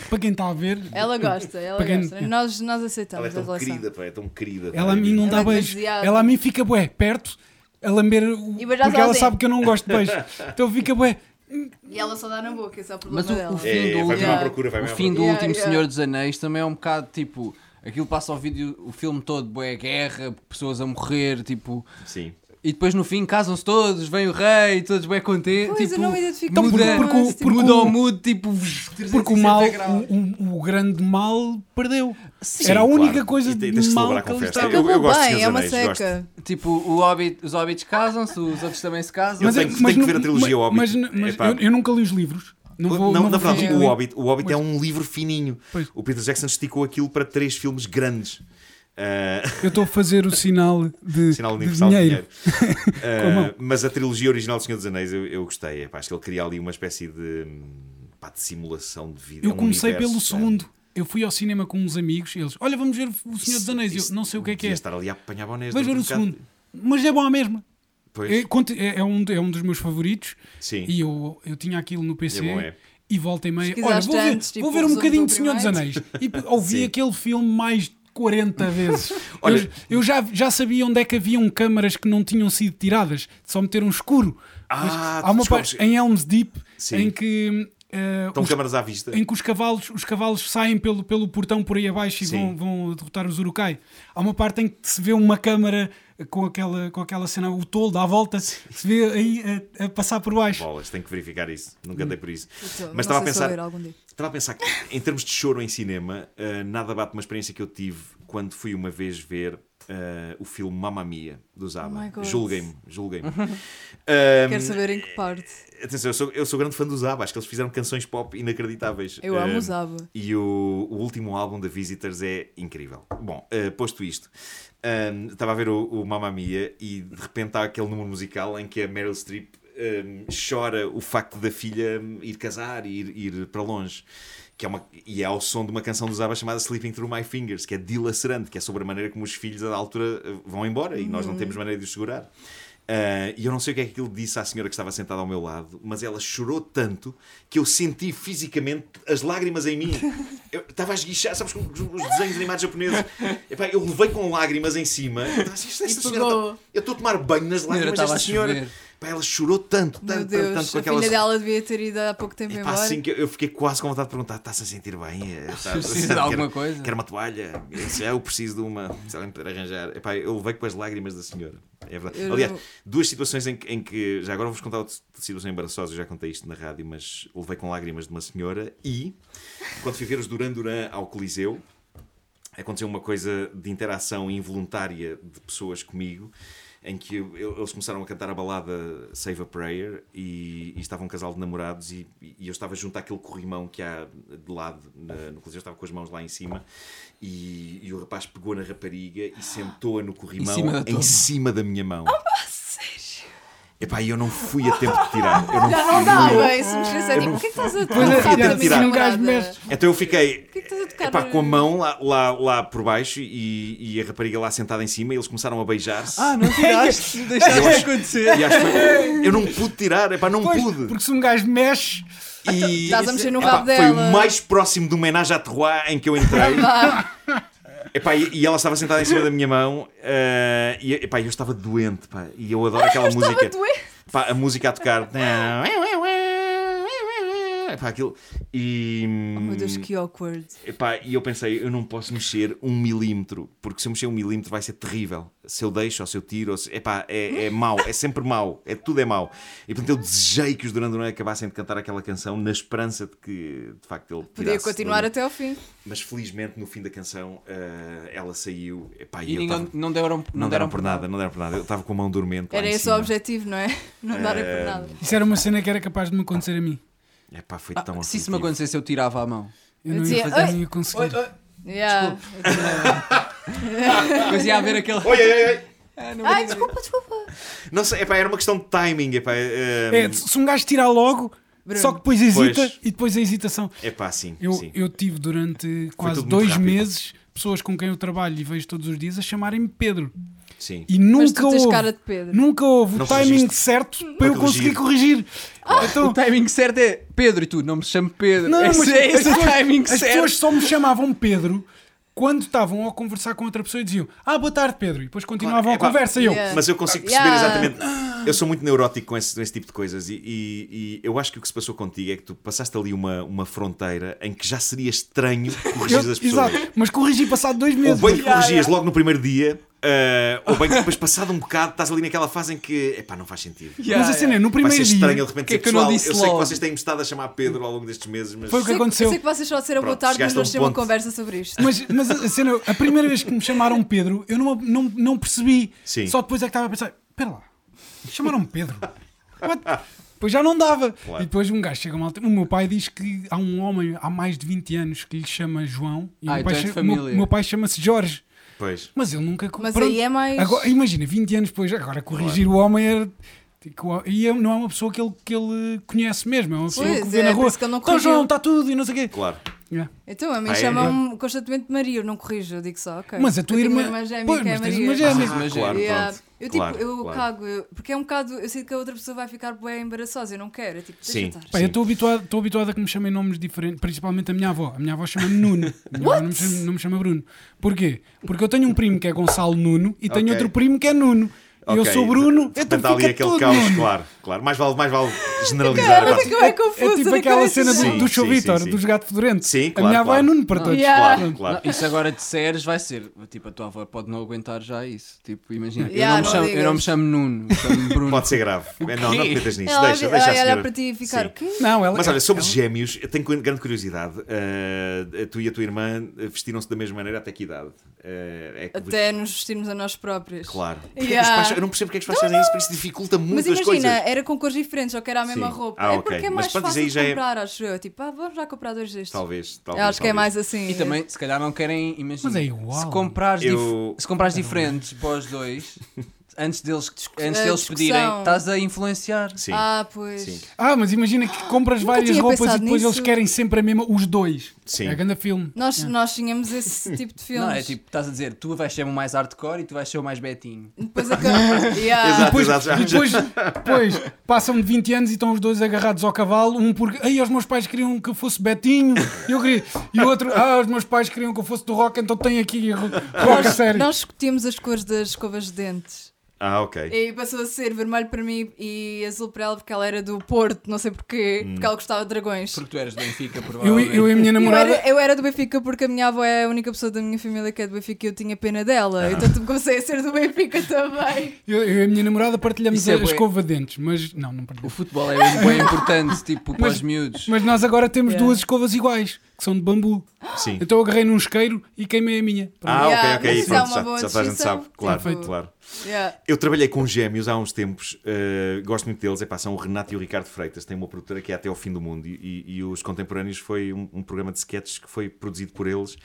Para quem está a ver, Ela gosta, ela quem- gosta. Nós, nós Ela aceitamos é a tão relação. querida, pá, é tão querida. ela a é mim não Ela dá é beijo. demasiado. Ela a mim fica bué, perto, a lamber, o- porque ela sabe que eu não gosto de beijo. Então fica bué. E ela só dá na boca, esse é o problema Mas o, dela. o fim É, do vai procura, vai o fim do procura. último Yeah, yeah. Senhor dos Anéis também é um bocado tipo. Aquilo passa ao vídeo, o filme todo, bué, guerra, pessoas a morrer, tipo. Sim. E depois no fim casam-se todos, vem o rei, todos bem contentes. Pois, eu tipo, não me identifico Então, muda, porque- porque o- esse, porque muda o- mood, tipo. Porque o mal, 360 graus. o, o- o grande mal perdeu. Sim, Era a única claro. coisa E de mal que festa. estava. Eu- Acabou gosto de bem, é uma seca. Tipo, o Hobbit, os hobbits casam-se, os outros também se casam. Eu tenho- tenho que não- ver a trilogia Hobbit. Mas, mas eu, eu nunca li os livros. Não vou, não, não na verdade, o. Hobbit, o Hobbit é um livro fininho. Pois. O Peter Jackson esticou aquilo para três filmes grandes. Ah, Eu estou a fazer o sinal de, sinal de universal de dinheiro. dinheiro. Com a mão. mas a trilogia original do Senhor dos Anéis eu, eu gostei. Epá, acho que ele cria ali uma espécie de, pá, de simulação de vida. Eu é um comecei universo, pelo pá. segundo. Eu fui ao cinema com uns amigos e eles, olha, vamos ver o Senhor dos Anéis. Isso- Eu não sei o que é que é. estar ali a apanhar bonés Vais ver o um segundo. bocado. Mas é bom à mesma. Pois, É, é- é um, é um dos meus favoritos sim. e eu, eu tinha aquilo no PC. É bom, é. E volta e meia, olha, vou ver, antes, tipo, vou ver o um bocadinho do de Senhor dos Anéis. E ouvi Sim. aquele filme mais de 40 vezes. Olha- eu eu já, já sabia onde é que haviam câmaras que não tinham sido tiradas, só meter um escuro. Ah, há uma parte em Elms Deep Sim. em que eh, Estão os- câmaras à vista. em que os cavalos, os cavalos saem pelo, pelo portão por aí abaixo e vão, vão derrotar os Urukai. Há uma parte em que se vê uma câmara com aquela, com aquela cena, o tolo à volta, se vê aí a, a passar por baixo. Bolas, tenho que verificar isso. Nunca andei por isso. Puta, Mas estava a pensar-. Estava a pensar que, em termos de choro em cinema, uh, nada bate uma experiência que eu tive quando fui uma vez ver uh, o filme Mamma Mia, do Oh Zaba. my God. julguem-me, julguem-me. Quero saber em que parte. Atenção, eu sou, eu sou grande fã do Zaba, acho que eles fizeram canções pop inacreditáveis. Eu amo Uh, o Zaba. E o, o último álbum da Visitors é incrível. Bom, uh, posto isto, um, estava a ver o, o Mamma Mia e de repente há aquele número musical em que a Meryl Streep um, chora o facto da filha ir casar e ir, ir para longe. Que é uma, e é ao som de uma canção do Zaba chamada Sleeping Through My Fingers, que é dilacerante, que é sobre a maneira como os filhos à altura vão embora e nós não temos maneira de os segurar. Uh, e eu não sei o que é que aquilo disse à senhora que estava sentada ao meu lado, mas ela chorou tanto que eu senti fisicamente as lágrimas em mim. Eu estava a esguichar, sabes, com os os desenhos animados japoneses. Epá, eu levei com lágrimas em cima. Eu estava assim, "Esta E senhora pegou. está- Eu estou a tomar banho nas lágrimas desta a senhora. Epá, ela chorou tanto, Meu tanto, tanto, tanto Deus, com a aquela. filha dela devia ter ido há pouco tempo Epá, embora. assim que eu- fiquei quase com vontade de perguntar: está-se a sentir bem? Eh, Está, Precisa de alguma quer, coisa? Quer uma toalha? Eu disse, "Ah, eu preciso de uma. Se alguém puder arranjar. Epá, eu levei com as lágrimas da senhora. É verdade. Eu Aliás, não- duas situações em que, em que- Já agora vou-vos contar outra situação embaraçosa. Eu já contei isto na rádio, mas levei com lágrimas de uma senhora. E quando fui ver os Duran Duran ao Coliseu, aconteceu uma coisa de interação involuntária de pessoas comigo em que eles começaram a cantar a balada Save a Prayer e, e estava um casal de namorados e, e eu estava junto àquele corrimão que há de lado na- no coliseu, eu estava com as mãos lá em cima e, e o rapaz pegou na rapariga e sentou-a no corrimão cima da em cima da minha mão. Epá, e eu não fui a tempo de tirar. Eu não Já fui. não dava, isso me esqueceu. Eu Tipo, o que é que estás a tocar namorada? mexe. Então eu fiquei que estás a tocar epá, com a mão lá, lá, lá por baixo e, e a rapariga lá sentada em cima e eles começaram a beijar-se. Ah, não tiraste, deixaste Eu acho- acontecer. E acho que foi- eu não pude tirar, epá, não Pois, pude. porque se um gajo mexe, E, Estás a mexer no epá, rabo foi dela. o mais próximo do homenagem à terroir em que eu entrei. Epá, e, e ela estava sentada em cima da minha mão eh, e epá, eu estava doente. Pá, e eu adoro aquela música. Estava doente. Pá, a música a tocar. Epá, aquilo. E, Oh meu Deus, que awkward. epá, e eu pensei, eu não posso mexer um milímetro, porque se eu mexer um milímetro vai ser terrível. Se eu deixo ou se eu tiro, ou se, epá, é, é mau, é sempre mau, é, tudo é mau. E portanto eu desejei que os Duran Duran acabassem de cantar aquela canção na esperança de que de facto ele Podia continuar dali. até ao fim. Mas felizmente no fim da canção eh, ela saiu epá, e, E ninguém, tava- não deram, não, deram por nada, não deram por nada. Eu estava com a mão dormente. Era esse o cima. objetivo, não é? Não darem por nada. isso era uma cena que era capaz de me acontecer a mim. Epá, foi Ah, tão se isso me acontecesse, eu tirava a mão. Eu Eu não dizia, ia fazer, "Oi!" não ia conseguir. Yeah. Depois ia haver aquele. Oi, oi, oi. Ah, não Ai, vou- desculpa, desculpa. Não sei, epá, era uma questão de timing. Epá, eh, É, se um gajo tirar logo, Bruno. só que depois hesita Pois. e depois a hesitação. epá, sim, Eu, sim. eu tive durante quase dois meses pessoas com quem eu trabalho e vejo todos os dias a chamarem-me Pedro. sim. E Mas nunca tu tens houve, cara de Pedro. nunca houve Não o timing certo para eu conseguir corrigir. Então, O timing certo é Pedro e tu não me chamo Pedro. Não, esse mas é esse as o pessoas- timing as certo. pessoas só me chamavam Pedro quando estavam a conversar com outra pessoa e diziam Ah, boa tarde, Pedro. E depois continuavam Epá, a conversa e eu. Yeah. Mas eu consigo perceber Yeah. exatamente. Eu sou muito neurótico com esse, com esse tipo de coisas e, e- e eu acho que o que se passou contigo é que tu passaste ali uma, uma fronteira em que já seria estranho corrigir eu as pessoas. exato, mas corrigi passado dois Ou meses. bem que corrigias logo no primeiro dia, eh, ou bem que depois, passado um bocado, estás ali naquela fase em que epá, não faz sentido. Yeah, mas a cena é, no Vai primeiro ser dia estranho ele de repente Que é que eu não disse eu sei que logo?" vocês têm-me estado a chamar Pedro ao longo destes meses, mas Foi o que Sei, aconteceu. sei que vocês só disseram boa tarde, mas um vamos ter uma conversa sobre isto. Mas, mas a cena, a primeira vez que me chamaram Pedro, eu não, não, não percebi. Sim. Só depois é que estava a pensar: espera lá, chamaram-me Pedro. What? Depois já não dava. Claro. E depois um gajo chega mal. O meu pai diz que há um homem há mais de 20 anos que lhe chama João. E Ah, meu então pai, é de cha- o meu- meu pai chama-se Jorge. Pois. Mas ele nunca. Mas pronto. aí é mais. Agora, imagina, 20 anos depois, agora corrigir o homem era. E é- não é uma pessoa que ele, que ele conhece mesmo, é uma pessoa Pois, que vê é, na rua. Então, corrigiu." João, está tudo e não sei o quê. Claro. Yeah. Então, a mim Ah, é? chamam-me constantemente Maria, eu não corrijo, eu digo só, ok. Mas a tua tenho irmã- uma irmã gêmea Pois, que é Maria. uma gêmea. Ah, Ah, claro, Yeah. Eu, tipo, Claro, eu claro. cago, eu- porque é um bocado, eu sinto que a outra pessoa vai ficar bem embaraçosa, eu não quero, é tipo, deixa Sim. estar. Pá, eu estou habituado, estou habituado a que me chamem nomes diferentes, principalmente a minha avó. A minha avó chama-me Nuno. A minha avó não me, chama, não me chama Bruno. Porquê? Porque eu tenho um primo que é Gonçalo Nuno e tenho Ok. outro primo que é Nuno. Eu Ok. sou Bruno, Portanto, então há ali fica aquele tudo caos, claro, claro. Mais vale, mais vale generalizar. Ela Epá, ficou bem confusa. É tipo aquela cena do, Sim, do show Vitor, dos gato fedorento. Sim, a claro, minha avó é claro. Nuno para todos. Yeah. Claro, claro. Não, isso agora de séries vai ser. Tipo, a tua avó pode não aguentar já isso. Tipo, imagina. eu, Yeah, não me não chamo, eu não me chamo Nuno, me chamo Bruno. Pode ser grave. É, Não, não te metas nisso. Ela Deixa, vai deixa a olhar senhora. para ti e ficar Sim. o quê? Não, ela, Mas olha, sobre ela- gêmeos, eu tenho grande curiosidade. Uh, tu e a tua irmã uh, vestiram-se da mesma maneira até que idade? Uh, é que Até nos vestirmos a nós próprios. Claro. É Yeah. os pais- eu não percebo porque é que os pais fazem isso, porque isso dificulta muito Mas as imagina, coisas. era com cores diferentes, só que era a mesma Sim. roupa. Ah, é porque é mais fácil de é- comprar, acho eu. Tipo, ah, vamos já comprar dois destes. Talvez, Eu talvez. acho que é talvez. mais assim. E também, se calhar, não querem. Imagina. Mas é igual. Se comprares, dif- Eu- se comprares diferentes para os dois, antes deles, antes deles discussão. pedirem, estás a influenciar. Sim. Ah, pois. Sim. Ah, mas imagina que compras várias tinha roupas e pensado depois nisso. eles querem sempre a mesma, os dois. Sim. É grande filme. Nós, nós tínhamos esse tipo de filmes. Não, é tipo, estás a dizer, tu vais ser o mais hardcore e tu vais ser o mais betinho. Depois acaba. Yeah. Exato. Depois, exato, já- e depois, depois passam de 20 anos e estão os dois agarrados ao cavalo. Um porque, ai, os meus pais queriam que eu fosse Betinho. E, eu queria, e o outro, ah, os meus pais queriam que eu fosse do rock, então tem aqui ro- rock sério. nós discutimos as cores das escovas de dentes. Ah, ok. E passou a ser vermelho para mim e azul para ela porque ela era do Porto, não sei porquê, Hum. porque ela gostava de dragões. Porque tu eres do Benfica, Eu, provavelmente. eu e a minha Eu namorada. era, eu era do Benfica porque a minha avó é a única pessoa da minha família que é do Benfica e eu tinha pena Ah. dela. Então comecei a ser do Benfica também. Eu, eu e a minha namorada partilhamos Isso é a escova de dentes, mas não, não O partilhamos. futebol é bem importante, tipo, para os miúdos. Mas nós agora temos Yeah. duas escovas iguais, que são de bambu. Sim. Então eu agarrei num isqueiro e queimei a minha. Ah, Yeah, ok, ok. é Pronto, já, já a gente sabe. Claro, Tipo- claro. Yeah. Eu trabalhei com gêmeos há uns tempos, eh, gosto muito deles, epá, são o Renato e o Ricardo Freitas, têm uma produtora que é Até ao Fim do Mundo. E, e- e os Contemporâneos foi um, um programa de sketches que foi produzido por eles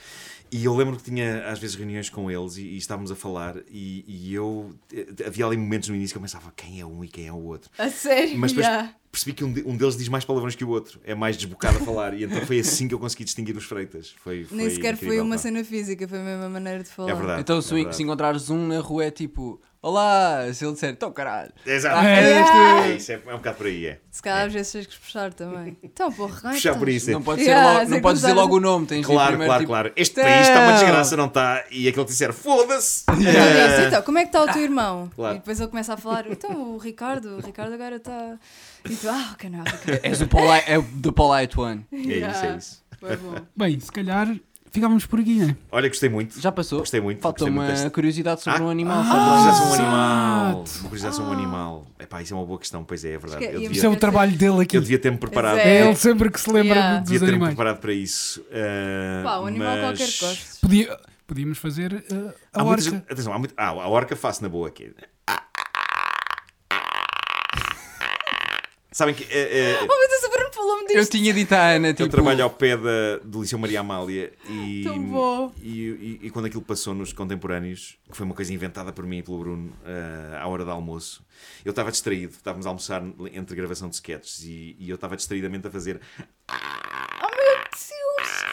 e eu lembro que tinha às vezes reuniões com eles e, e estávamos a falar e, e eu, eh, havia ali momentos no início que eu pensava quem é um e quem é o outro. A sério. Mas depois yeah. percebi que um, de- um deles diz mais palavrões que o outro, é mais desbocado a falar e então foi assim que eu consegui distinguir os Freitas. Foi, foi Nem sequer foi incrível, uma pá. cena física, foi a mesma maneira de falar. É verdade. Então, se, é verdade. se encontrares um na rua, é tipo, olá, se ele disser, então caralho. Exato. Ah, É, yeah. é isso, é, é um bocado por aí, é. Se calhar às vezes tens que puxar também. Então, porra, Puxar por isso. é. Não pode Yeah, ser logo, não podes dizer começar- logo o nome, tens Claro, primeiro, claro, tipo, claro. Este "Então." país está uma desgraça, não está? E aquele que disser, foda-se! Então, Eh, disse, então, como é que está o teu irmão? Claro. E depois ele começa a falar, então o Ricardo, o Ricardo agora está. E tu, ah, não, Ricardo. És o polite, é o the polite one. É isso, é isso. Foi bom. Bem, se calhar ficávamos por aqui, né? Olha, gostei muito. Já passou? Gostei muito. Falta gostei uma muito deste- curiosidade sobre Ah, um animal. Uma sabe? curiosidade sobre um animal. Uma curiosidade sobre um animal. Epá, isso é uma boa questão, pois é, é verdade. Que Eu íamos Isso é devia, o trabalho dele aqui. eu devia ter-me preparado. É É. ele sempre que se lembra Yeah. dos Devia ter-me preparado para isso. Eh, Pá, um animal mas... qualquer que goste. Podia, podíamos fazer uh, a Há muitas- orca. Atenção, há muito... ah, a orca faço na boa aqui. Sabem que eh, eh, Oh, o Falou-me Eu disto. tinha dito à Ana, tipo, eu trabalho ao pé da, do Liceu Maria Amália e, Tão bom. e, e- e quando aquilo passou nos contemporâneos, que foi uma coisa inventada por mim e pelo Bruno eh, à hora do almoço, eu estava distraído, estávamos a almoçar entre gravação de sketches e, e eu estava distraidamente a fazer Oh, meu Deus.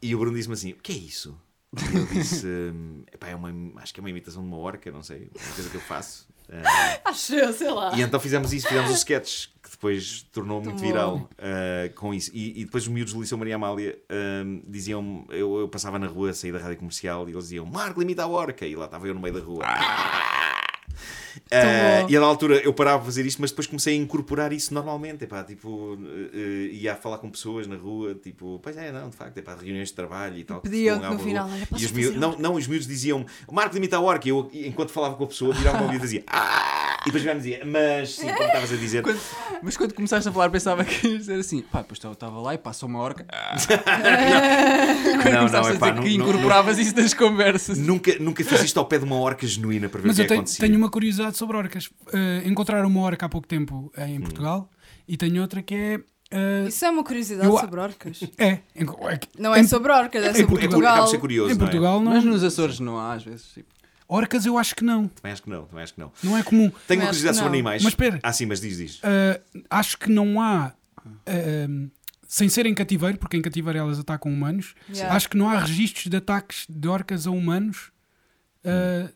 e o Bruno disse-me assim: o que é isso? E eu disse: hum, "Epá, é uma, acho que é uma imitação de uma orca, não sei, uma coisa que eu faço. Eh, Acho eu, sei lá. E então fizemos isso, fizemos os sketches, que depois tornou muito viral uh, com isso. E, e depois os miúdos do Liceu Maria Amália um, diziam eu, eu passava na rua, saí da rádio comercial, e eles diziam Marco, limita a orca. E lá estava eu no meio da rua. Uh, e a da altura eu parava a fazer isto, mas depois comecei a incorporar isso normalmente. Epá, tipo, uh, uh, ia a falar com pessoas na rua, tipo, pois é, não, de facto, epá, reuniões de trabalho e tal. que Pediam-te no final, rua. olha, posso e os miúdos, não, não, os miúdos diziam Marco, limita a orca. E eu, enquanto falava com a pessoa, virava uma e dizia ah! E depois me dizia, mas sim, como estavas a dizer. Quando- mas quando começaste a falar, pensava que ias dizer assim: pá, depois eu estava lá e passou uma orca. Ah. Quando Não, começaste não, a epá, dizer não- que não- incorporavas isso nas conversas. Nunca, nunca fiz isto ao pé de uma orca genuína para ver Mas o que eu é tenho, acontecia. tenho uma curiosidade sobre orcas. Uh, encontraram uma orca há pouco tempo Hum. em Portugal e tenho outra que é. uh, Isso é uma curiosidade Eu- sobre orcas. é, é Não é sobre orcas, é sobre É, Portugal. acaba por ser curioso, em não é? Portugal não. Mas nos Açores não há, às vezes. Tipo. Orcas eu acho que não. Também acho que não, também acho que não. Não é comum. Tenho uma curiosidade que sobre animais. Mas espera. Ah, sim, mas diz, diz. Uh, acho que não há. uh, sem ser em cativeiro, porque em cativeiro elas atacam humanos, Yeah. acho que não há registros de ataques de orcas a humanos uh,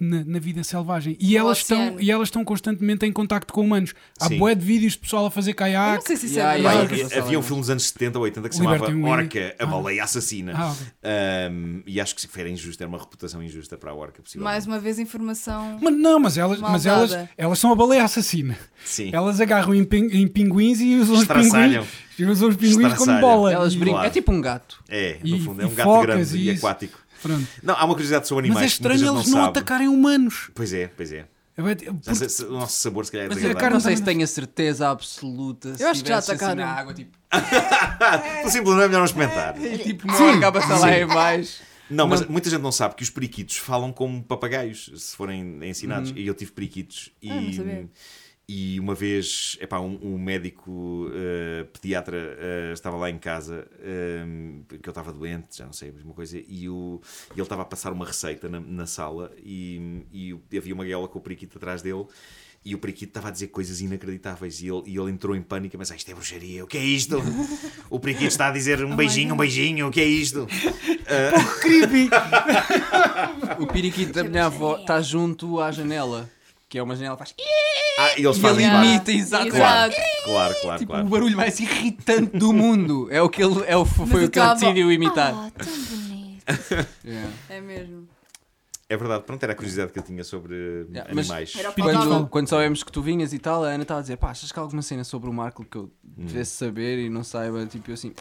na, na vida selvagem. E elas, estão, e elas estão constantemente em contacto com humanos. Há Sim. bué de vídeos de pessoal a fazer Eu caiaque. não sei se isso é yeah, yeah. havia- havia um filme dos anos 70 ou 80 que se chamava Liberty Wing. Orca, a Ah. baleia assassina. Ah, ok. Um, e acho que era injusto, era uma reputação injusta para a Orca, possivelmente. Mais uma vez, informação. Mas não, mas elas, mas elas, elas são a baleia assassina. Sim. Elas agarram em, em pinguins e usam os pinguins, e usam os pinguins como bola. Elas brincam. Claro. É tipo um gato. É, no E- fundo, é um gato grande e e isso. aquático. Pronto. Não, há uma curiosidade sobre Mas animais é que muita estranho gente eles não não sabe. atacarem humanos. Pois é, pois é. É porque- O nosso sabor, se calhar, é Mas é desagradável. carne- não sei se tenho a certeza absoluta. Se Eu acho que já assim atacaram. na água, tipo, Pelo simples não é melhor não experimentar. tipo uma acaba a lá em baixo. Não, mas muita gente não sabe que os periquitos falam como papagaios, se forem ensinados. E eu tive periquitos Ah, não e, sabia. E uma vez epá, um, um médico eh, pediatra eh, estava lá em casa, eh, que eu estava doente, já não sei, a mesma coisa, e, o, e ele estava a passar uma receita na, na sala e, e havia uma gaiola com o periquito atrás dele. E o periquito estava a dizer coisas inacreditáveis e ele, e ele entrou em pânico, mas ah, isto é bruxaria, o que é isto? O periquito está a dizer um beijinho, um beijinho, o que é isto? creepy. O periquito da minha avó está junto à janela. Que é uma janela que faz. Ah, e eles E fazem ele imita, exato. Claro, claro, claro, Tipo, claro. o barulho mais irritante do mundo. É o que ele, é o, foi Mas o que ele decidiu imitar. Ah, tão bonito. Yeah. É mesmo. É verdade, pronto, era a curiosidade que eu tinha sobre Yeah, animais. Era o Quando, quando soubemos que tu vinhas e tal, a Ana estava a dizer: pá, achas que há alguma cena sobre o Marco que eu devesse saber e não saiba? Tipo, eu assim,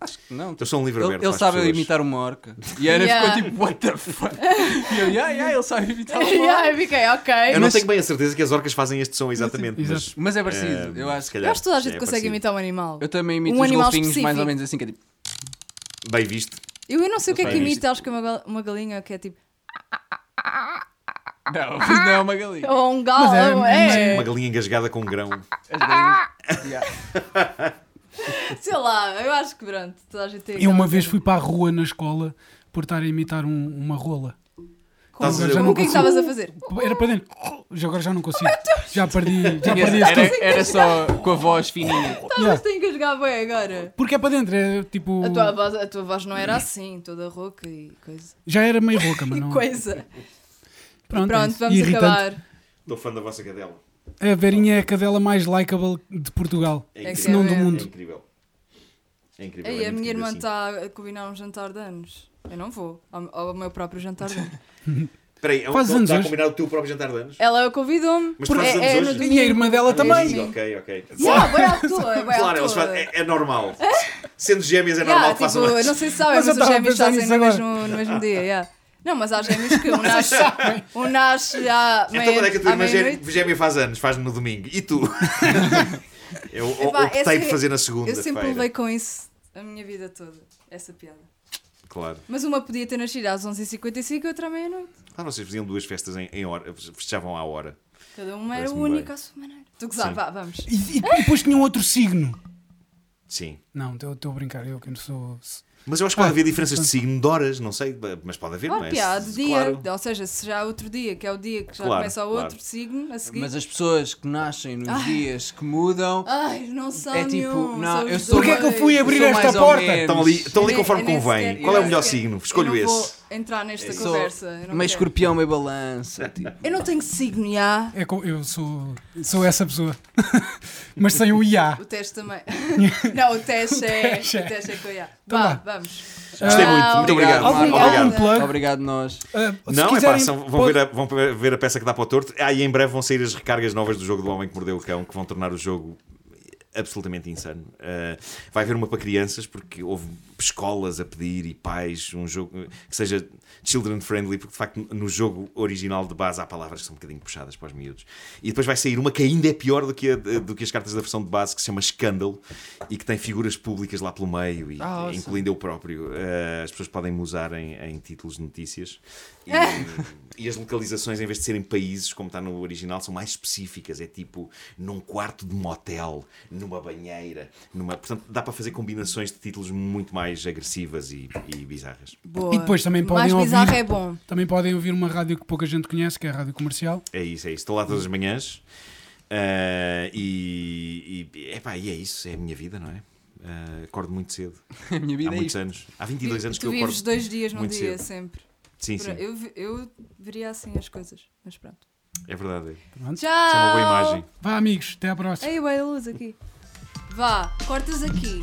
acho que não. Eu sou um livro Ele, aberto ele as sabe pessoas. imitar uma orca. E a Ana Yeah. ficou tipo, what the fuck? E eu, yeah, yeah, ele sabe imitar uma orca. yeah, eu fiquei, ok. Eu não mas tenho bem a certeza que as orcas fazem este som exatamente, mas... Mas é parecido, eh, eu acho que. calhar eu acho que toda a gente é consegue parecido. imitar um animal. Eu também imito Um os animal golfinhos mais específico. ou menos assim, que é tipo. Bem visto. Eu, eu não sei o que é que imita, visto. acho que é uma, uma galinha que é tipo. Não, não é uma galinha. Ou um galo. É- é, Uma galinha engasgada com um grão. As galinhas. Yeah. Sei lá, eu acho que pronto, toda a gente tem. Eu uma vez fui para a rua na escola por estar a imitar um- uma rola. Estás a Já não O que é que estavas a fazer? Era para dentro. Já agora já não consigo. Já perdi, já perdi Era, era só com a voz fininha. Estavas Yeah. a engasgar bem agora. Porque é para dentro, é tipo. A tua, voz, a tua voz não era assim, toda rouca e coisa. Já era meio rouca, mas não. coisa. Pronto, é Pronto, vamos Irritante. acabar. Estou fã da vossa cadela. A Verinha é a cadela mais likable de Portugal. É É incrível. Se não do É. É mundo. incrível. É incrível. Ei, é a minha irmã assim. está a combinar um jantar de anos. Eu não vou. Ao, ao meu próprio jantar de anos. Espera aí, é um- Faz anos está a hoje? combinar o teu próprio jantar de anos? Ela convidou-me. Mas fazes é, anos é hoje? E a irmã dela É também. domingo. Ok, ok. Yeah, bué à toa, é à Claro, toa. é, é normal. Sendo gêmeas é Yeah, normal que tipo, façam eu não sei se sabem, Mas mas, os gêmeos fazem no mesmo, no mesmo dia. Yeah. Não, mas há gêmeos que um nasce, um nasce à Então quando é que a tua irmã gêmea faz anos? Faz no domingo. E tu? Eu Epá, optei essa por é- fazer na Eu sempre levei com isso a minha vida toda, essa piada. Claro. Mas uma podia ter nascido às 11h55 e outra à meia-noite. Ah, vocês faziam duas festas em, em hora, festejavam à hora. Cada uma era Parece-me única bem. à sua maneira. Tu gozar, Sim. vá, vamos. E, e- e depois tinha um outro signo. Sim. Não, estou a brincar, eu que não sou. Mas eu acho que pode Ah, haver diferenças de signo de horas, não sei, mas pode haver, Claro, não é? piada, de dia. Claro. Ou seja, se já há outro dia, que é o dia que já Claro, começa o claro. outro signo a seguir. Mas as pessoas que nascem nos Ai. dias que mudam. Ai, não são É tipo, nenhum, não, são eu sou Porquê é que eu fui abrir esta porta? Estão ali, estão ali conforme nem convém. Qual é o melhor signo? Escolho esse. Entrar nesta Sou conversa. Meio escorpião, meio balança. Tipo. eu não tenho signo, já. É eu sou, sou essa pessoa. Mas sem o IA. O teste também. não, o teste é. teste é. O teste é com já. Então Vá, vá. vamos. Gostei Ah, muito, muito obrigado. Algum obrigado. plug? Obrigado, nós. Ah, se Não, é pá, quiserem, são- vão, pode- ver a, vão ver a peça que dá para o torto. Ah, e em breve vão sair as recargas novas do jogo do Homem que Mordeu o Cão, que vão tornar o jogo absolutamente insano. Ah, vai haver uma para crianças, porque houve escolas a pedir e pais, um jogo que seja children friendly, porque de facto no jogo original de base há palavras que são um bocadinho puxadas para os miúdos. E depois vai sair uma que ainda é pior do que, a- do que as cartas da versão de base, que se chama Escândalo e que tem figuras públicas lá pelo meio, e, Ah, awesome. incluindo eu próprio. Ah, as pessoas podem me usar em, em títulos de notícias. E, e as localizações, em vez de serem países, como está no original, são mais específicas. É tipo num quarto de motel, numa banheira. Numa... Portanto, dá para fazer combinações de títulos muito mais agressivas e, e bizarras. Boa. E depois também podem Mais ouvir- é bom. Também podem ouvir uma rádio que pouca gente conhece, que é a Rádio Comercial. É isso, é isso. Estou lá todas as manhãs. ah, e, e, epá, e é isso, é a minha vida, não é? Ah, acordo muito cedo. A minha vida Há é muitos isto. anos. Há 22 anos que eu acordo. dois dias num muito dia cedo. sempre. Sim, sim. Eu, eu veria assim as coisas. Mas pronto. É verdade. Pronto. Isso é uma boa Tchau! imagem. Vá, amigos, até à próxima. Ei, vai a luz aqui. Vá, cortas aqui.